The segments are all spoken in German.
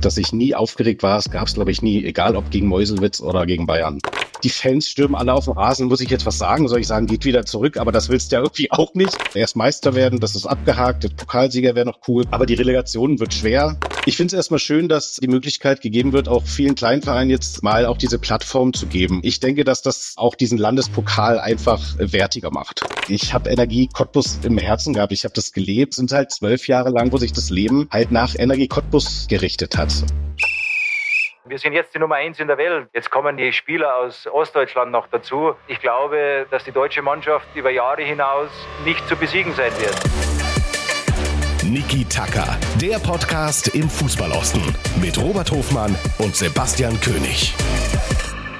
Dass ich nie aufgeregt war, es gab es glaube ich nie, egal ob gegen Meuselwitz oder gegen Bayern. Die Fans stürmen alle auf den Rasen. Muss ich jetzt was sagen? Soll ich sagen, geht wieder zurück? Aber das willst du ja irgendwie auch nicht. Erst Meister werden, das ist abgehakt. Der Pokalsieger wäre noch cool. Aber die Relegation wird schwer. Ich finde es erstmal schön, dass die Möglichkeit gegeben wird, auch vielen Kleinvereinen jetzt mal auch diese Plattform zu geben. Ich denke, dass das auch diesen Landespokal einfach wertiger macht. Ich habe Energie Cottbus im Herzen gehabt. Ich habe das gelebt. Sind halt zwölf Jahre lang, wo sich das Leben halt nach Energie Cottbus gerichtet hat. Wir sind jetzt die Nummer eins in der Welt. Jetzt kommen die Spieler aus Ostdeutschland noch dazu. Ich glaube, dass die deutsche Mannschaft über Jahre hinaus nicht zu besiegen sein wird. Niki Tacker, der Podcast im Fußballosten mit Robert Hofmann und Sebastian König.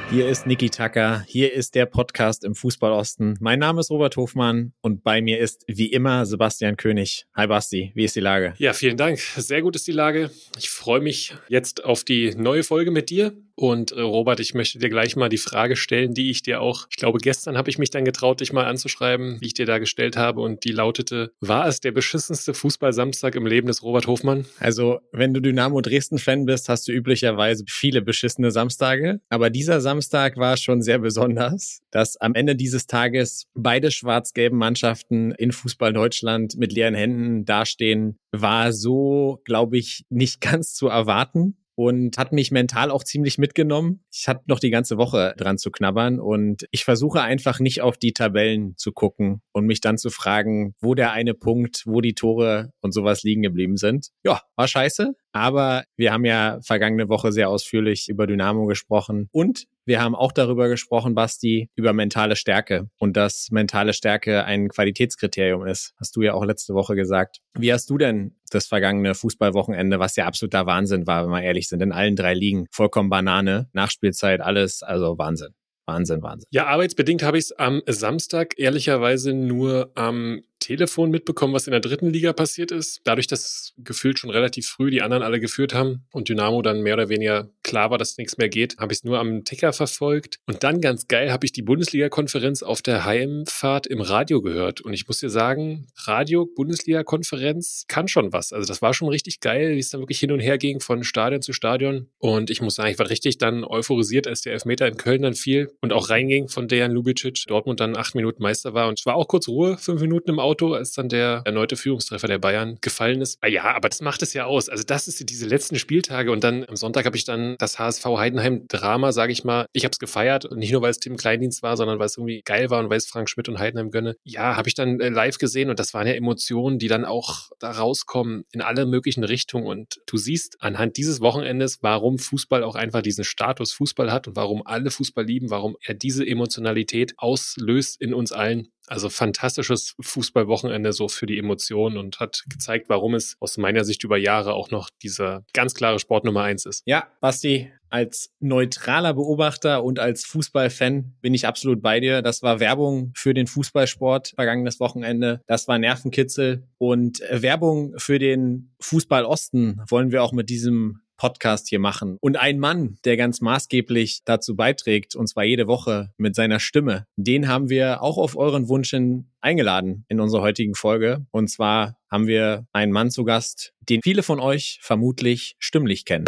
Hier ist Niki Tacker, hier ist der Podcast im Fußballosten. Mein Name ist Robert Hofmann und bei mir ist wie immer Sebastian König. Hi Basti, wie ist die Lage? Ja, vielen Dank. Sehr gut ist die Lage. Ich freue mich jetzt auf die neue Folge mit dir. Und äh, Robert, ich möchte dir gleich mal die Frage stellen, die ich dir auch, ich glaube, gestern habe ich mich dann getraut, dich mal anzuschreiben, wie ich dir da gestellt habe. Und die lautete, war es der beschissenste Fußballsamstag im Leben des Robert Hofmann? Also, wenn du Dynamo Dresden-Fan bist, hast du üblicherweise viele beschissene Samstage. Aber dieser Samstag war schon sehr besonders, dass am Ende dieses Tages beide schwarz-gelben Mannschaften in Fußball Deutschland mit leeren Händen dastehen, war so, glaube ich, nicht ganz zu erwarten und hat mich mental auch ziemlich mitgenommen. Ich hatte noch die ganze Woche dran zu knabbern und ich versuche einfach nicht auf die Tabellen zu gucken und mich dann zu fragen, wo der eine Punkt, wo die Tore und sowas liegen geblieben sind. Ja, war scheiße, aber wir haben ja vergangene Woche sehr ausführlich über Dynamo gesprochen und wir haben auch darüber gesprochen, Basti, über mentale Stärke und dass mentale Stärke ein Qualitätskriterium ist. Hast du ja auch letzte Woche gesagt. Wie hast du denn das vergangene Fußballwochenende, was ja absoluter Wahnsinn war, wenn wir ehrlich sind, in allen drei Ligen, vollkommen Banane, Nachspielzeit, alles, also Wahnsinn. Wahnsinn, Wahnsinn. Ja, arbeitsbedingt habe ich es am Samstag ehrlicherweise nur am Telefon mitbekommen, was in der dritten Liga passiert ist. Dadurch, dass gefühlt schon relativ früh die anderen alle geführt haben und Dynamo dann mehr oder weniger klar war, dass nichts mehr geht, habe ich es nur am Ticker verfolgt. Und dann ganz geil habe ich die Bundesliga-Konferenz auf der Heimfahrt im Radio gehört. Und ich muss dir sagen, Radio-Bundesliga-Konferenz kann schon was. Also das war schon richtig geil, wie es dann wirklich hin und her ging von Stadion zu Stadion. Und ich muss sagen, ich war richtig dann euphorisiert, als der Elfmeter in Köln dann fiel und auch reinging von Dejan Lubicic. Dortmund dann acht Minuten Meister war. Und es war auch kurz Ruhe, fünf Minuten im Auto Auto, als dann der erneute Führungstreffer der Bayern gefallen ist. Ah ja, aber das macht es ja aus. Also das ist diese letzten Spieltage und dann am Sonntag habe ich dann das HSV Heidenheim Drama, sage ich mal. Ich habe es gefeiert und nicht nur weil es Tim Kleindienst war, sondern weil es irgendwie geil war und weil es Frank Schmidt und Heidenheim gönne. Ja, habe ich dann äh, live gesehen und das waren ja Emotionen, die dann auch da rauskommen in alle möglichen Richtungen und du siehst anhand dieses Wochenendes, warum Fußball auch einfach diesen Status Fußball hat und warum alle Fußball lieben, warum er diese Emotionalität auslöst in uns allen. Also fantastisches Fußballwochenende so für die Emotionen und hat gezeigt, warum es aus meiner Sicht über Jahre auch noch dieser ganz klare Sport Nummer eins ist. Ja, Basti, als neutraler Beobachter und als Fußballfan bin ich absolut bei dir. Das war Werbung für den Fußballsport vergangenes Wochenende. Das war Nervenkitzel und Werbung für den Fußball Osten wollen wir auch mit diesem Podcast hier machen. Und ein Mann, der ganz maßgeblich dazu beiträgt, und zwar jede Woche mit seiner Stimme, den haben wir auch auf euren Wunsch hin eingeladen in unserer heutigen Folge. Und zwar haben wir einen Mann zu Gast, den viele von euch vermutlich stimmlich kennen.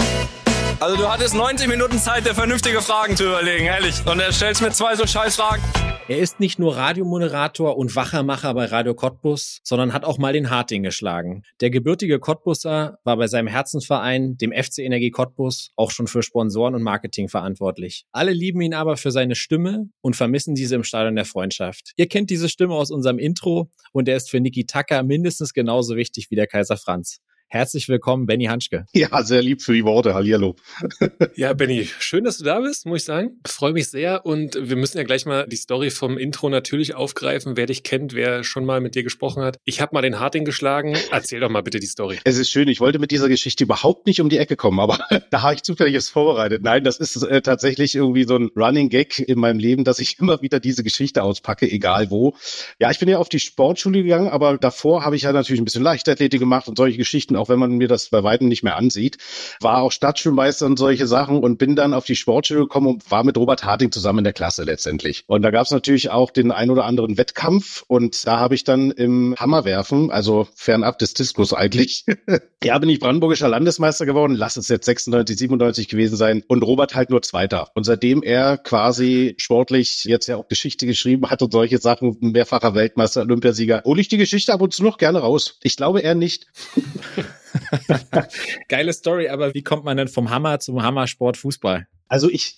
Also du hattest 90 Minuten Zeit, dir vernünftige Fragen zu überlegen, ehrlich. Und er stellst mir zwei so scheiß Fragen. Er ist nicht nur Radiomoderator und Wachermacher bei Radio Cottbus, sondern hat auch mal den Harting geschlagen. Der gebürtige Cottbusser war bei seinem Herzensverein, dem FC Energie Cottbus, auch schon für Sponsoren und Marketing verantwortlich. Alle lieben ihn aber für seine Stimme und vermissen diese im Stadion der Freundschaft. Ihr kennt diese Stimme aus unserem Intro und er ist für Niki Tacker mindestens genauso wichtig wie der Kaiser Franz. Herzlich willkommen, Benny Hanschke. Ja, sehr lieb für die Worte. Hallihallo. ja, Benny, schön, dass du da bist, muss ich sagen. Freue mich sehr und wir müssen ja gleich mal die Story vom Intro natürlich aufgreifen. Wer dich kennt, wer schon mal mit dir gesprochen hat. Ich habe mal den Harting geschlagen. Erzähl doch mal bitte die Story. Es ist schön. Ich wollte mit dieser Geschichte überhaupt nicht um die Ecke kommen, aber da habe ich zufällig vorbereitet. Nein, das ist äh, tatsächlich irgendwie so ein Running Gag in meinem Leben, dass ich immer wieder diese Geschichte auspacke, egal wo. Ja, ich bin ja auf die Sportschule gegangen, aber davor habe ich ja natürlich ein bisschen Leichtathletik gemacht und solche Geschichten auch wenn man mir das bei weitem nicht mehr ansieht. War auch Stadtschulmeister und solche Sachen und bin dann auf die Sportschule gekommen und war mit Robert Harting zusammen in der Klasse letztendlich. Und da gab es natürlich auch den ein oder anderen Wettkampf und da habe ich dann im Hammerwerfen, also fernab des Diskus eigentlich, ja, bin ich brandenburgischer Landesmeister geworden, lass es jetzt 96, 97 gewesen sein und Robert halt nur Zweiter. Und seitdem er quasi sportlich jetzt ja auch Geschichte geschrieben hat und solche Sachen, mehrfacher Weltmeister, Olympiasieger, hole ich die Geschichte ab und zu noch gerne raus. Ich glaube eher nicht. Geile Story, aber wie kommt man denn vom Hammer zum Hammersport Fußball? Also ich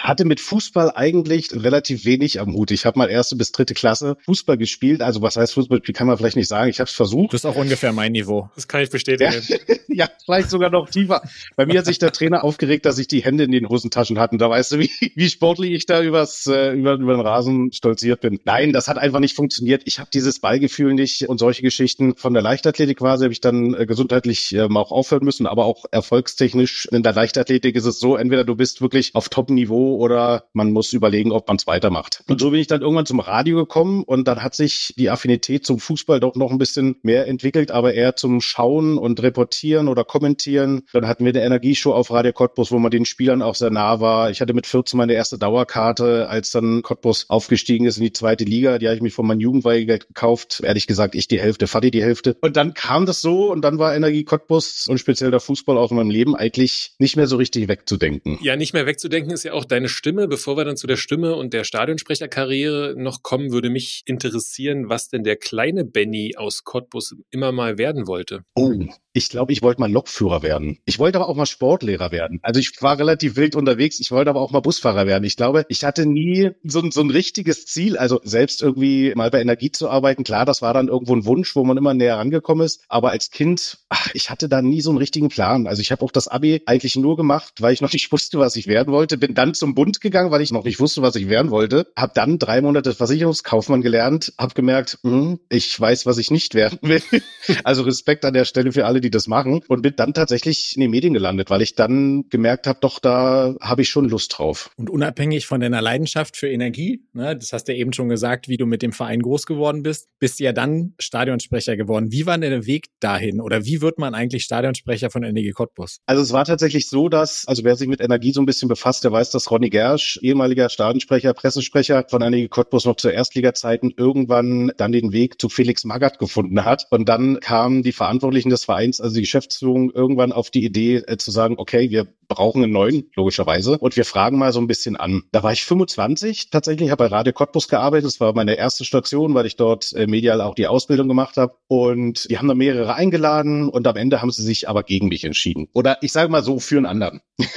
hatte mit Fußball eigentlich relativ wenig am Hut. Ich habe mal erste bis dritte Klasse Fußball gespielt. Also was heißt Fußball, kann man vielleicht nicht sagen. Ich habe es versucht. Das ist auch ungefähr mein Niveau. Das kann ich bestätigen. Ja, ja, vielleicht sogar noch tiefer. Bei mir hat sich der Trainer aufgeregt, dass ich die Hände in den Hosentaschen hatte. Da weißt du, wie, wie sportlich ich da übers, äh, über, über den Rasen stolziert bin. Nein, das hat einfach nicht funktioniert. Ich habe dieses Ballgefühl nicht und solche Geschichten. Von der Leichtathletik quasi habe ich dann äh, gesundheitlich ähm, auch aufhören müssen, aber auch erfolgstechnisch. In der Leichtathletik ist es so, entweder du bist wirklich auf Top-Niveau oder man muss überlegen, ob man es weitermacht. Und so bin ich dann irgendwann zum Radio gekommen und dann hat sich die Affinität zum Fußball doch noch ein bisschen mehr entwickelt, aber eher zum Schauen und Reportieren oder Kommentieren. Dann hatten wir eine Energieshow auf Radio Cottbus, wo man den Spielern auch sehr nah war. Ich hatte mit 14 meine erste Dauerkarte, als dann Cottbus aufgestiegen ist in die zweite Liga. Die habe ich mir von meinem Jugendweihgeld gekauft. Ehrlich gesagt, ich die Hälfte, Fadi die Hälfte. Und dann kam das so und dann war Energie Cottbus und speziell der Fußball aus meinem Leben eigentlich nicht mehr so richtig wegzudenken. Ja, nicht mehr wegzudenken ist ja auch deine Stimme. Bevor wir dann zu der Stimme und der Stadionsprecherkarriere noch kommen, würde mich interessieren, was denn der kleine Benny aus Cottbus immer mal werden wollte. Oh, ich glaube, ich wollte mal Lokführer werden. Ich wollte aber auch mal Sportlehrer werden. Also ich war relativ wild unterwegs. Ich wollte aber auch mal Busfahrer werden. Ich glaube, ich hatte nie so, so ein richtiges Ziel. Also selbst irgendwie mal bei Energie zu arbeiten. Klar, das war dann irgendwo ein Wunsch, wo man immer näher rangekommen ist. Aber als Kind, ach, ich hatte da nie so einen richtigen Plan. Also ich habe auch das Abi eigentlich nur gemacht, weil ich noch nicht wusste, was ich werden wollte. Bin dann zum Bund gegangen, weil ich noch nicht wusste, was ich werden wollte. Hab dann drei Monate Versicherungskaufmann gelernt. Hab gemerkt, mh, ich weiß, was ich nicht werden will. also Respekt an der Stelle für alle, die das machen und bin dann tatsächlich in die Medien gelandet, weil ich dann gemerkt habe, doch, da habe ich schon Lust drauf. Und unabhängig von deiner Leidenschaft für Energie, ne, das hast du ja eben schon gesagt, wie du mit dem Verein groß geworden bist, bist du ja dann Stadionsprecher geworden. Wie war denn der Weg dahin oder wie wird man eigentlich Stadionsprecher von Energie Cottbus? Also es war tatsächlich so, dass, also wer sich mit Energie so ein bisschen befasst, der weiß, dass Ronny Gersch, ehemaliger Stadionsprecher, Pressesprecher von Energie Cottbus noch zu Erstliga-Zeiten irgendwann dann den Weg zu Felix Magath gefunden hat. Und dann kamen die Verantwortlichen des Vereins, also die Geschäftsführung irgendwann auf die Idee äh, zu sagen, okay, wir brauchen einen neuen, logischerweise. Und wir fragen mal so ein bisschen an. Da war ich 25 tatsächlich, habe bei Radio Cottbus gearbeitet. Das war meine erste Station, weil ich dort äh, medial auch die Ausbildung gemacht habe. Und die haben da mehrere eingeladen und am Ende haben sie sich aber gegen mich entschieden. Oder ich sage mal so, für einen anderen.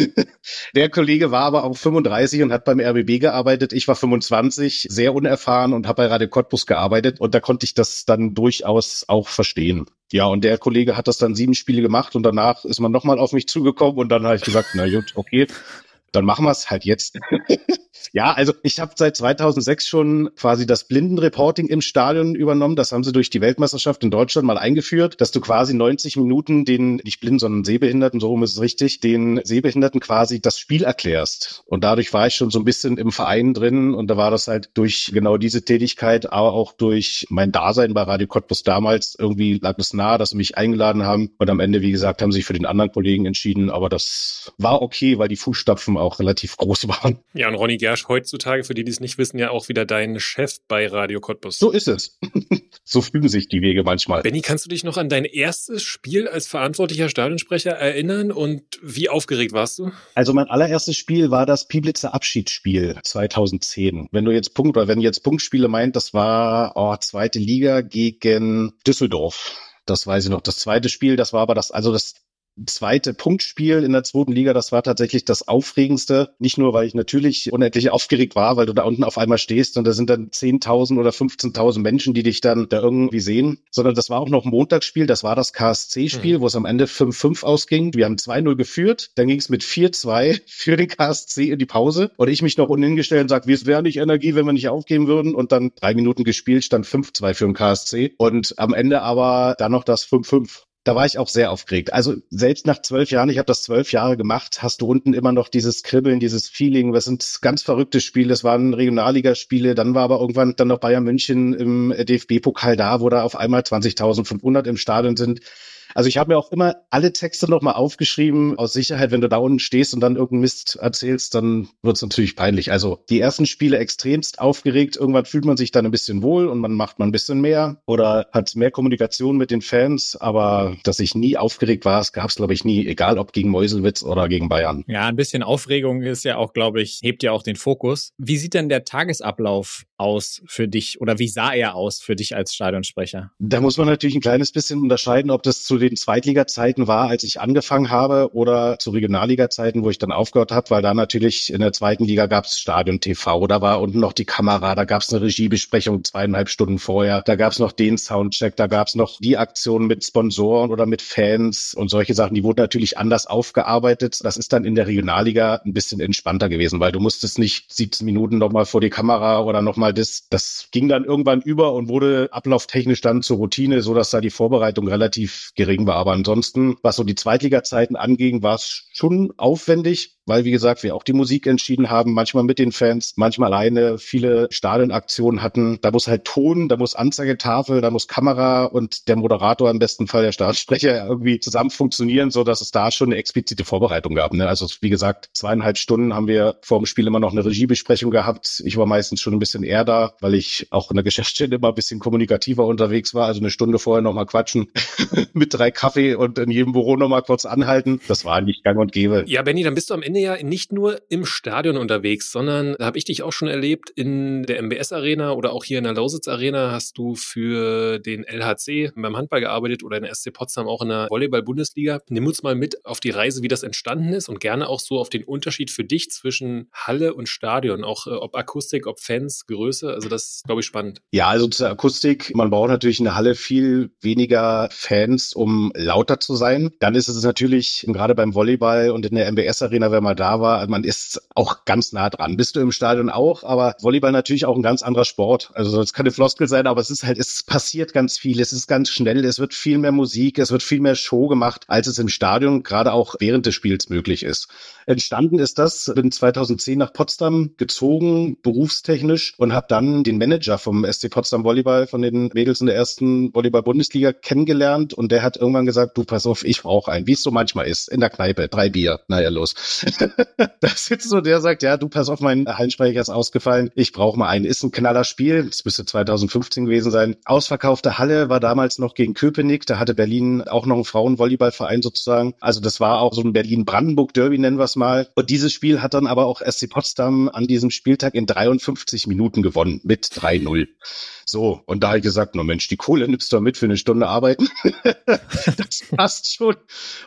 Der Kollege war aber auch 35 und hat beim RBB gearbeitet. Ich war 25, sehr unerfahren und habe bei Radio Cottbus gearbeitet. Und da konnte ich das dann durchaus auch verstehen. Ja, und der Kollege hat das dann sieben Spiele gemacht und danach ist man nochmal auf mich zugekommen und dann habe ich gesagt, na gut, okay, dann machen wir es halt jetzt. ja, also ich habe seit 2006 schon quasi das Blindenreporting im Stadion übernommen. Das haben sie durch die Weltmeisterschaft in Deutschland mal eingeführt, dass du quasi 90 Minuten den, nicht blinden, sondern Sehbehinderten, so rum ist es richtig, den Sehbehinderten quasi das Spiel erklärst. Und dadurch war ich schon so ein bisschen im Verein drin und da war das halt durch genau diese Tätigkeit, aber auch durch mein Dasein bei Radio Cottbus damals irgendwie lag es nahe, dass sie mich eingeladen haben. Und am Ende, wie gesagt, haben sie sich für den anderen Kollegen entschieden. Aber das war okay, weil die Fußstapfen auch relativ groß waren. Ja, und Ronny Gersch heutzutage, für die, die es nicht wissen, ja auch wieder dein Chef bei Radio Cottbus. So ist es. so fügen sich die Wege manchmal. Benny, kannst du dich noch an dein erstes Spiel als verantwortlicher Stadionsprecher erinnern und wie aufgeregt warst du? Also mein allererstes Spiel war das Pieblitzer Abschiedsspiel 2010. Wenn du jetzt Punkt oder wenn jetzt Punktspiele meint, das war oh, zweite Liga gegen Düsseldorf. Das weiß ich noch. Das zweite Spiel, das war aber das, also das zweite Punktspiel in der zweiten Liga, das war tatsächlich das Aufregendste. Nicht nur, weil ich natürlich unendlich aufgeregt war, weil du da unten auf einmal stehst und da sind dann 10.000 oder 15.000 Menschen, die dich dann da irgendwie sehen, sondern das war auch noch ein Montagsspiel, das war das KSC-Spiel, mhm. wo es am Ende 5-5 ausging. Wir haben 2-0 geführt, dann ging es mit 4-2 für den KSC in die Pause und ich mich noch unten gestellt und sag, wir wären nicht Energie, wenn wir nicht aufgeben würden und dann drei Minuten gespielt, stand 5-2 für den KSC und am Ende aber dann noch das 5-5 da war ich auch sehr aufgeregt. Also selbst nach zwölf Jahren, ich habe das zwölf Jahre gemacht, hast du unten immer noch dieses Kribbeln, dieses Feeling. Das sind ganz verrückte Spiele. Das waren Regionalligaspiele. Dann war aber irgendwann dann noch Bayern München im DFB-Pokal da, wo da auf einmal 20.500 im Stadion sind. Also ich habe mir auch immer alle Texte nochmal aufgeschrieben, aus Sicherheit, wenn du da unten stehst und dann irgendeinen Mist erzählst, dann wird es natürlich peinlich. Also die ersten Spiele extremst aufgeregt, irgendwann fühlt man sich dann ein bisschen wohl und man macht mal ein bisschen mehr oder hat mehr Kommunikation mit den Fans, aber dass ich nie aufgeregt war, es gab es glaube ich nie, egal ob gegen Meuselwitz oder gegen Bayern. Ja, ein bisschen Aufregung ist ja auch, glaube ich, hebt ja auch den Fokus. Wie sieht denn der Tagesablauf aus für dich oder wie sah er aus für dich als Stadionsprecher? Da muss man natürlich ein kleines bisschen unterscheiden, ob das zu den Zweitliga-Zeiten war, als ich angefangen habe oder zu Regionalliga-Zeiten, wo ich dann aufgehört habe, weil da natürlich in der zweiten Liga gab es Stadion TV, da war unten noch die Kamera, da gab es eine Regiebesprechung zweieinhalb Stunden vorher, da gab es noch den Soundcheck, da gab es noch die Aktion mit Sponsoren oder mit Fans und solche Sachen, die wurden natürlich anders aufgearbeitet. Das ist dann in der Regionalliga ein bisschen entspannter gewesen, weil du musstest nicht 17 Minuten nochmal vor die Kamera oder nochmal das. Das ging dann irgendwann über und wurde ablauftechnisch dann zur Routine, so da die Vorbereitung relativ gering war. Aber ansonsten, was so die Zweitliga-Zeiten anging, war es schon aufwendig weil, wie gesagt, wir auch die Musik entschieden haben, manchmal mit den Fans, manchmal alleine, viele Stadionaktionen hatten. Da muss halt Ton, da muss Anzeigetafel, da muss Kamera und der Moderator, im besten Fall der Stadionsprecher, irgendwie zusammen funktionieren, so dass es da schon eine explizite Vorbereitung gab. Ne? Also wie gesagt, zweieinhalb Stunden haben wir vor dem Spiel immer noch eine Regiebesprechung gehabt. Ich war meistens schon ein bisschen eher da, weil ich auch in der Geschäftsstelle immer ein bisschen kommunikativer unterwegs war. Also eine Stunde vorher nochmal quatschen mit drei Kaffee und in jedem Büro nochmal kurz anhalten. Das war nicht gang und gäbe. Ja, Benny, dann bist du am Ende Ende ja nicht nur im Stadion unterwegs, sondern da habe ich dich auch schon erlebt in der MBS Arena oder auch hier in der Lausitz Arena hast du für den LHC beim Handball gearbeitet oder in der SC Potsdam auch in der Volleyball-Bundesliga. Nimm uns mal mit auf die Reise, wie das entstanden ist und gerne auch so auf den Unterschied für dich zwischen Halle und Stadion, auch äh, ob Akustik, ob Fans, Größe. Also das ist, glaube ich, spannend. Ja, also zur Akustik, man braucht natürlich in der Halle viel weniger Fans, um lauter zu sein. Dann ist es natürlich gerade beim Volleyball und in der MBS Arena, wenn man da war, man ist auch ganz nah dran. Bist du im Stadion auch, aber Volleyball natürlich auch ein ganz anderer Sport. Also es keine Floskel sein, aber es ist halt, es passiert ganz viel, es ist ganz schnell, es wird viel mehr Musik, es wird viel mehr Show gemacht, als es im Stadion gerade auch während des Spiels möglich ist. Entstanden ist das, bin 2010 nach Potsdam gezogen, berufstechnisch und habe dann den Manager vom SC Potsdam Volleyball von den Mädels in der ersten Volleyball-Bundesliga kennengelernt und der hat irgendwann gesagt, du pass auf, ich brauche einen, wie es so manchmal ist, in der Kneipe, drei Bier, naja los. da sitzt so, der sagt, ja, du pass auf, mein Hallensprecher ist ausgefallen, ich brauche mal einen. Ist ein knaller Spiel, das müsste 2015 gewesen sein. Ausverkaufte Halle war damals noch gegen Köpenick, da hatte Berlin auch noch einen Frauenvolleyballverein sozusagen. Also das war auch so ein Berlin-Brandenburg-Derby, nennen wir es mal. Und dieses Spiel hat dann aber auch SC Potsdam an diesem Spieltag in 53 Minuten gewonnen mit 3-0. So, und da habe ich gesagt, no Mensch, die Kohle nimmst du mit für eine Stunde arbeiten. das passt schon.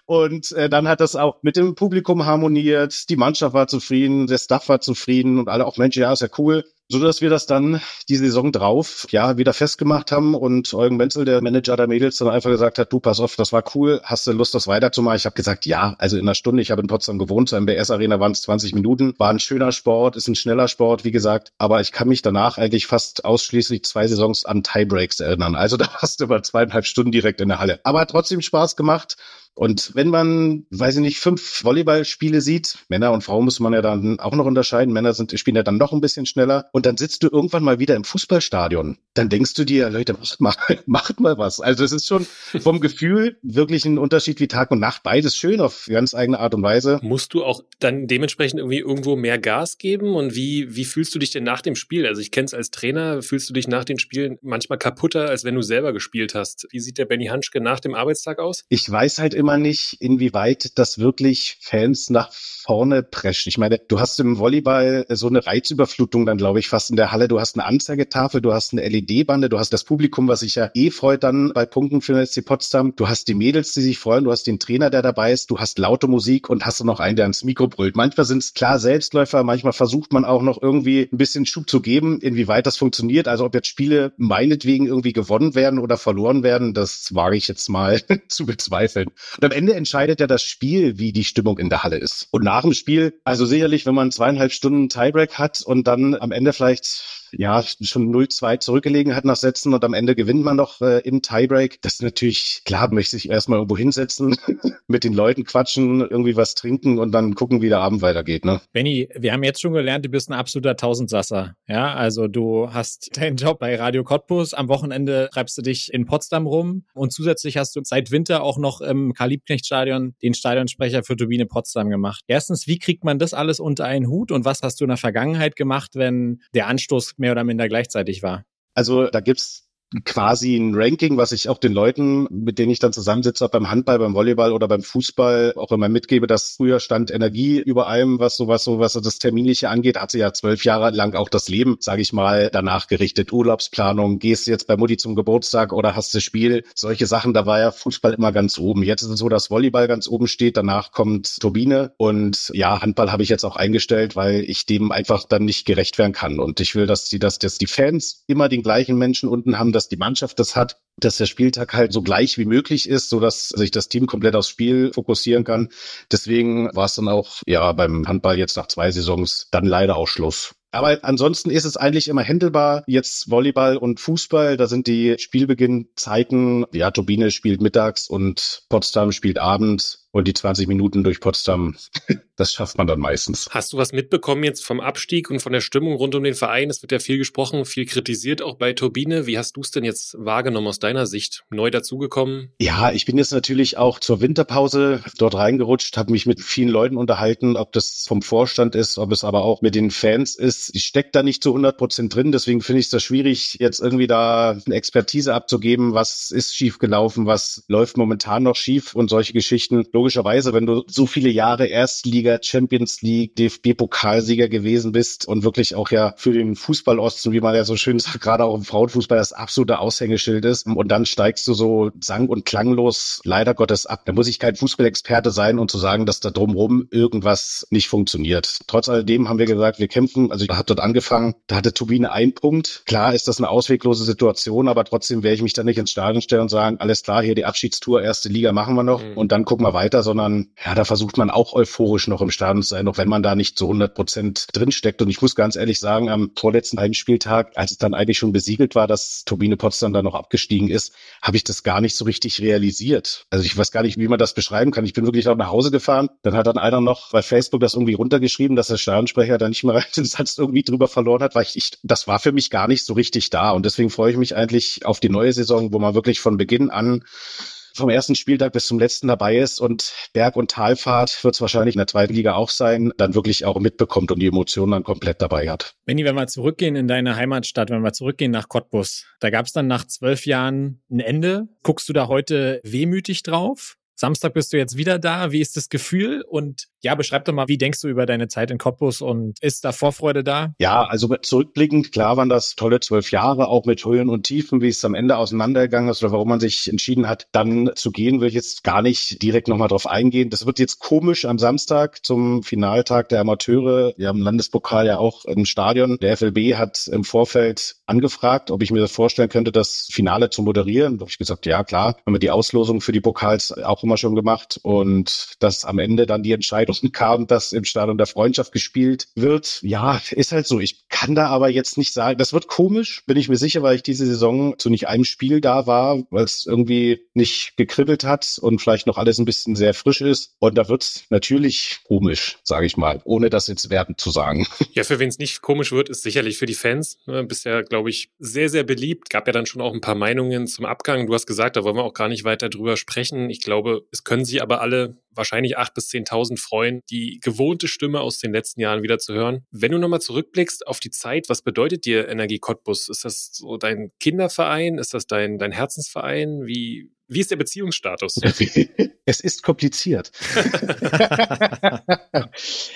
Und äh, dann hat das auch mit dem Publikum harmoniert, die Mannschaft war zufrieden, der Staff war zufrieden und alle auch, Mensch, ja, ist ja cool so dass wir das dann die Saison drauf ja wieder festgemacht haben und Eugen Wenzel, der Manager der Mädels, dann einfach gesagt hat, du pass auf, das war cool, hast du Lust, das weiterzumachen? Ich habe gesagt, ja, also in einer Stunde, ich habe in Potsdam gewohnt, zur MBS Arena waren es 20 Minuten, war ein schöner Sport, ist ein schneller Sport, wie gesagt, aber ich kann mich danach eigentlich fast ausschließlich zwei Saisons an Tiebreaks erinnern. Also da warst du über zweieinhalb Stunden direkt in der Halle. Aber hat trotzdem Spaß gemacht. Und wenn man, weiß ich nicht, fünf Volleyballspiele sieht, Männer und Frauen muss man ja dann auch noch unterscheiden. Männer sind, spielen ja dann noch ein bisschen schneller. Und dann sitzt du irgendwann mal wieder im Fußballstadion. Dann denkst du dir, Leute, macht mal, macht mal was. Also es ist schon vom Gefühl wirklich ein Unterschied wie Tag und Nacht. Beides schön auf ganz eigene Art und Weise. Musst du auch dann dementsprechend irgendwie irgendwo mehr Gas geben? Und wie, wie fühlst du dich denn nach dem Spiel? Also ich kenne es als Trainer, fühlst du dich nach den Spielen manchmal kaputter, als wenn du selber gespielt hast? Wie sieht der Benny Hanschke nach dem Arbeitstag aus? Ich weiß halt immer, immer nicht, inwieweit das wirklich Fans nach vorne prescht. Ich meine, du hast im Volleyball so eine Reizüberflutung dann, glaube ich, fast in der Halle. Du hast eine Anzeigetafel, du hast eine LED-Bande, du hast das Publikum, was sich ja eh freut dann bei Punkten für den SC Potsdam. Du hast die Mädels, die sich freuen, du hast den Trainer, der dabei ist, du hast laute Musik und hast du noch einen, der ins Mikro brüllt. Manchmal sind es klar Selbstläufer, manchmal versucht man auch noch irgendwie ein bisschen Schub zu geben, inwieweit das funktioniert. Also ob jetzt Spiele meinetwegen irgendwie gewonnen werden oder verloren werden, das wage ich jetzt mal zu bezweifeln. Und am Ende entscheidet ja das Spiel, wie die Stimmung in der Halle ist. Und nach dem Spiel, also sicherlich, wenn man zweieinhalb Stunden Tiebreak hat und dann am Ende vielleicht ja schon 0-2 zurückgelegen hat nach Sätzen und am Ende gewinnt man noch äh, im Tiebreak. Das ist natürlich, klar, möchte ich erstmal irgendwo hinsetzen, mit den Leuten quatschen, irgendwie was trinken und dann gucken, wie der Abend weitergeht. Ne? Benny, wir haben jetzt schon gelernt, du bist ein absoluter Tausendsasser. Ja, also du hast deinen Job bei Radio Cottbus. Am Wochenende treibst du dich in Potsdam rum und zusätzlich hast du seit Winter auch noch im Karl-Liebknecht-Stadion den Stadionsprecher für Turbine Potsdam gemacht. Erstens, wie kriegt man das alles unter einen Hut und was hast du in der Vergangenheit gemacht, wenn der Anstoß mehr oder minder gleichzeitig war? Also da gibt's quasi ein Ranking, was ich auch den Leuten, mit denen ich dann zusammensitze, ob beim Handball, beim Volleyball oder beim Fußball, auch immer mitgebe, dass früher stand Energie über allem, was sowas, so was das Terminliche angeht, hat sie ja zwölf Jahre lang auch das Leben, sage ich mal, danach gerichtet. Urlaubsplanung, gehst du jetzt bei Mutti zum Geburtstag oder hast du Spiel, solche Sachen, da war ja Fußball immer ganz oben. Jetzt ist es so, dass Volleyball ganz oben steht, danach kommt Turbine und ja, Handball habe ich jetzt auch eingestellt, weil ich dem einfach dann nicht gerecht werden kann. Und ich will, dass die, dass, dass die Fans immer den gleichen Menschen unten haben, dass die Mannschaft das hat, dass der Spieltag halt so gleich wie möglich ist, so sich das Team komplett aufs Spiel fokussieren kann. Deswegen war es dann auch ja beim Handball jetzt nach zwei Saisons dann leider auch Schluss. Aber ansonsten ist es eigentlich immer händelbar. Jetzt Volleyball und Fußball, da sind die Spielbeginnzeiten. Ja, Turbine spielt mittags und Potsdam spielt abends und die 20 Minuten durch Potsdam, das schafft man dann meistens. Hast du was mitbekommen jetzt vom Abstieg und von der Stimmung rund um den Verein? Es wird ja viel gesprochen, viel kritisiert, auch bei Turbine. Wie hast du es denn jetzt wahrgenommen aus deiner Sicht? Neu dazugekommen? Ja, ich bin jetzt natürlich auch zur Winterpause dort reingerutscht, habe mich mit vielen Leuten unterhalten, ob das vom Vorstand ist, ob es aber auch mit den Fans ist. Ich stecke da nicht zu 100 Prozent drin, deswegen finde ich es da schwierig, jetzt irgendwie da eine Expertise abzugeben, was ist schief gelaufen, was läuft momentan noch schief und solche Geschichten logischerweise, wenn du so viele Jahre Erstliga, Champions League, DFB-Pokalsieger gewesen bist und wirklich auch ja für den Fußballosten, wie man ja so schön sagt, gerade auch im Frauenfußball das absolute Aushängeschild ist und dann steigst du so sang- und klanglos leider Gottes ab. Da muss ich kein Fußballexperte sein und zu sagen, dass da drumherum irgendwas nicht funktioniert. Trotz alledem haben wir gesagt, wir kämpfen, also ich habe dort angefangen, da hatte Turbine einen Punkt. Klar ist das eine ausweglose Situation, aber trotzdem werde ich mich da nicht ins Stadion stellen und sagen, alles klar, hier die Abschiedstour, erste Liga machen wir noch mhm. und dann gucken wir weiter weiter, sondern ja, da versucht man auch euphorisch noch im Stadion zu sein, auch wenn man da nicht zu 100 Prozent drinsteckt. Und ich muss ganz ehrlich sagen, am vorletzten Heimspieltag, als es dann eigentlich schon besiegelt war, dass Turbine Potsdam da noch abgestiegen ist, habe ich das gar nicht so richtig realisiert. Also ich weiß gar nicht, wie man das beschreiben kann. Ich bin wirklich auch nach Hause gefahren. Dann hat dann einer noch bei Facebook das irgendwie runtergeschrieben, dass der Stadionsprecher da nicht mehr den Satz irgendwie drüber verloren hat, weil ich, ich, das war für mich gar nicht so richtig da. Und deswegen freue ich mich eigentlich auf die neue Saison, wo man wirklich von Beginn an vom ersten Spieltag bis zum letzten dabei ist und Berg- und Talfahrt wird es wahrscheinlich in der zweiten Liga auch sein, dann wirklich auch mitbekommt und die Emotionen dann komplett dabei hat. Benni, wenn wir zurückgehen in deine Heimatstadt, wenn wir zurückgehen nach Cottbus, da gab es dann nach zwölf Jahren ein Ende. Guckst du da heute wehmütig drauf? Samstag bist du jetzt wieder da. Wie ist das Gefühl? Und ja, beschreib doch mal, wie denkst du über deine Zeit in Cottbus und ist da Vorfreude da? Ja, also zurückblickend, klar waren das tolle zwölf Jahre, auch mit Höhen und Tiefen, wie es am Ende auseinandergegangen ist oder warum man sich entschieden hat, dann zu gehen, will ich jetzt gar nicht direkt nochmal drauf eingehen. Das wird jetzt komisch am Samstag zum Finaltag der Amateure. Wir haben Landespokal ja auch im Stadion. Der FLB hat im Vorfeld angefragt, ob ich mir das vorstellen könnte, das Finale zu moderieren. Da habe ich gesagt, ja klar, haben wir die Auslosung für die Pokals auch immer schon gemacht und dass am Ende dann die Entscheidung kam, dass im Stadion der Freundschaft gespielt wird. Ja, ist halt so. Ich kann da aber jetzt nicht sagen, das wird komisch, bin ich mir sicher, weil ich diese Saison zu nicht einem Spiel da war, weil es irgendwie nicht gekribbelt hat und vielleicht noch alles ein bisschen sehr frisch ist. Und da wird natürlich komisch, sage ich mal, ohne das jetzt wertend zu sagen. Ja, für wen es nicht komisch wird, ist sicherlich für die Fans. Ne, bisher, glaube ich, sehr, sehr beliebt. Gab ja dann schon auch ein paar Meinungen zum Abgang. Du hast gesagt, da wollen wir auch gar nicht weiter drüber sprechen. Ich glaube, es können sich aber alle wahrscheinlich acht bis zehntausend freuen, die gewohnte Stimme aus den letzten Jahren wieder zu hören. Wenn du nochmal zurückblickst auf die Zeit, was bedeutet dir Energie Cottbus? Ist das so dein Kinderverein? Ist das dein, dein Herzensverein? Wie, wie ist der Beziehungsstatus? Es ist kompliziert.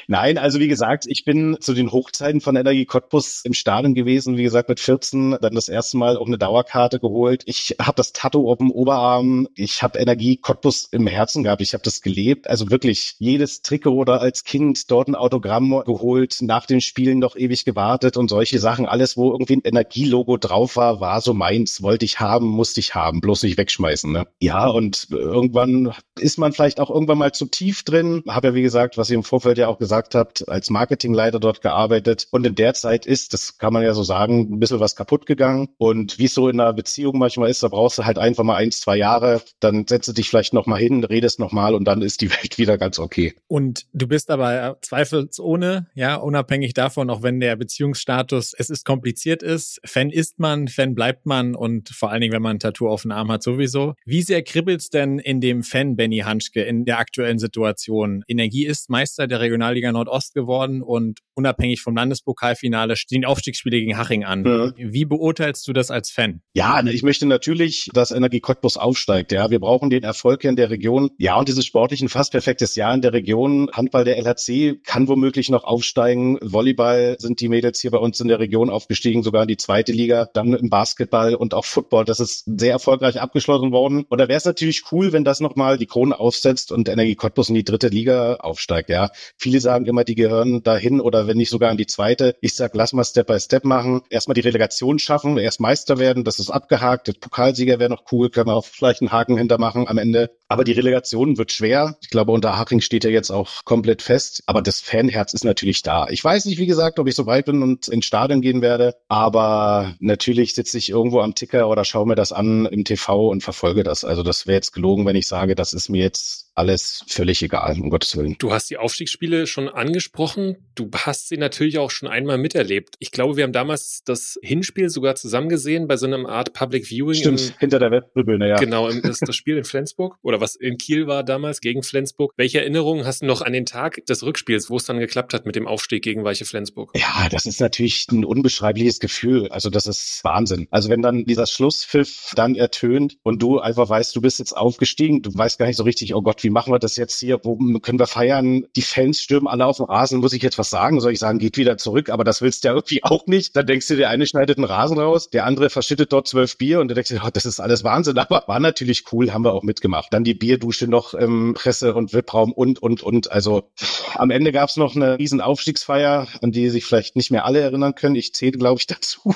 Nein, also wie gesagt, ich bin zu den Hochzeiten von Energie Cottbus im Stadion gewesen, wie gesagt mit 14, dann das erste Mal auch eine Dauerkarte geholt. Ich habe das Tattoo auf dem Oberarm, ich habe Energie Cottbus im Herzen gehabt, ich habe das gelebt. Also wirklich jedes Trikot oder als Kind dort ein Autogramm geholt, nach den Spielen noch ewig gewartet und solche Sachen. Alles, wo irgendwie ein Energielogo drauf war, war so meins, wollte ich haben, musste ich haben, bloß nicht wegschmeißen. Ne? Ja. und irgendwann ist man vielleicht auch irgendwann mal zu tief drin. Habe ja, wie gesagt, was ihr im Vorfeld ja auch gesagt habt, als Marketingleiter dort gearbeitet. Und in der Zeit ist, das kann man ja so sagen, ein bisschen was kaputt gegangen. Und wie es so in einer Beziehung manchmal ist, da brauchst du halt einfach mal eins, zwei Jahre, dann setzt du dich vielleicht nochmal hin, redest nochmal und dann ist die Welt wieder ganz okay. Und du bist aber zweifelsohne, ja, unabhängig davon, auch wenn der Beziehungsstatus, es ist kompliziert ist, Fan ist man, Fan bleibt man und vor allen Dingen, wenn man ein Tattoo auf dem Arm hat, sowieso. Wie sehr kribbelt's denn in dem Fan Benny Hanschke in der aktuellen Situation? Energie ist Meister der Regionalliga Nordost geworden und unabhängig vom Landespokalfinale stehen Aufstiegsspiele gegen Haching an. Ja. Wie beurteilst du das als Fan? Ja, ne, ich möchte natürlich, dass Energie Cottbus aufsteigt. Ja, wir brauchen den Erfolg in der Region. Ja, und dieses sportlichen fast perfektes Jahr in der Region. Handball der LHC kann womöglich noch aufsteigen. Volleyball sind die Mädels hier bei uns in der Region aufgestiegen, sogar in die zweite Liga. Dann im Basketball und auch Football. Das ist sehr erfolgreich abgeschlossen worden. Und da wäre es natürlich cool, wenn das nochmal die Krone aufsetzt und Energie Cottbus in die dritte Liga aufsteigt. Ja, viele sagen immer, die gehören dahin oder wenn nicht sogar in die zweite. Ich sag, lass mal Step by Step machen. Erstmal die Relegation schaffen, erst Meister werden. Das ist abgehakt. Der Pokalsieger wäre noch cool. Können wir auch vielleicht einen Haken hintermachen am Ende. Aber die Relegation wird schwer. Ich glaube, unter Haching steht ja jetzt auch komplett fest. Aber das Fanherz ist natürlich da. Ich weiß nicht, wie gesagt, ob ich so weit bin und ins Stadion gehen werde. Aber natürlich sitze ich irgendwo am Ticker oder schaue mir das an im TV und verfolge das. Also das wäre jetzt gelogen, wenn ich sage, das ist mir jetzt alles völlig egal, um Gottes Willen. Du hast die Aufstiegsspiele schon angesprochen. Du hast sie natürlich auch schon einmal miterlebt. Ich glaube, wir haben damals das Hinspiel sogar zusammen gesehen bei so einer Art Public Viewing. Stimmt, im, hinter der Webtribüne, ja. Genau, im, das, das Spiel in Flensburg oder was in Kiel war damals gegen Flensburg. Welche Erinnerungen hast du noch an den Tag des Rückspiels, wo es dann geklappt hat mit dem Aufstieg gegen Weiche Flensburg? Ja, das ist natürlich ein unbeschreibliches Gefühl. Also das ist Wahnsinn. Also wenn dann dieser Schlusspfiff dann ertönt und du einfach weißt, du bist jetzt aufgestiegen, du weißt gar nicht so richtig, oh Gott, wie machen wir das jetzt hier? Wo können wir feiern? Die Fans stürmen alle auf den Rasen. Muss ich jetzt was sagen? Soll ich sagen, geht wieder zurück? Aber das willst du ja irgendwie auch nicht. Dann denkst du, der eine schneidet einen Rasen raus, der andere verschüttet dort zwölf Bier und du denkst dir, oh, das ist alles Wahnsinn. Aber war natürlich cool, haben wir auch mitgemacht. Dann die Bierdusche noch im Presse- und VIP-Raum und, und, und. Also am Ende gab es noch eine riesen Aufstiegsfeier, an die sich vielleicht nicht mehr alle erinnern können. Ich zähle, glaube ich, dazu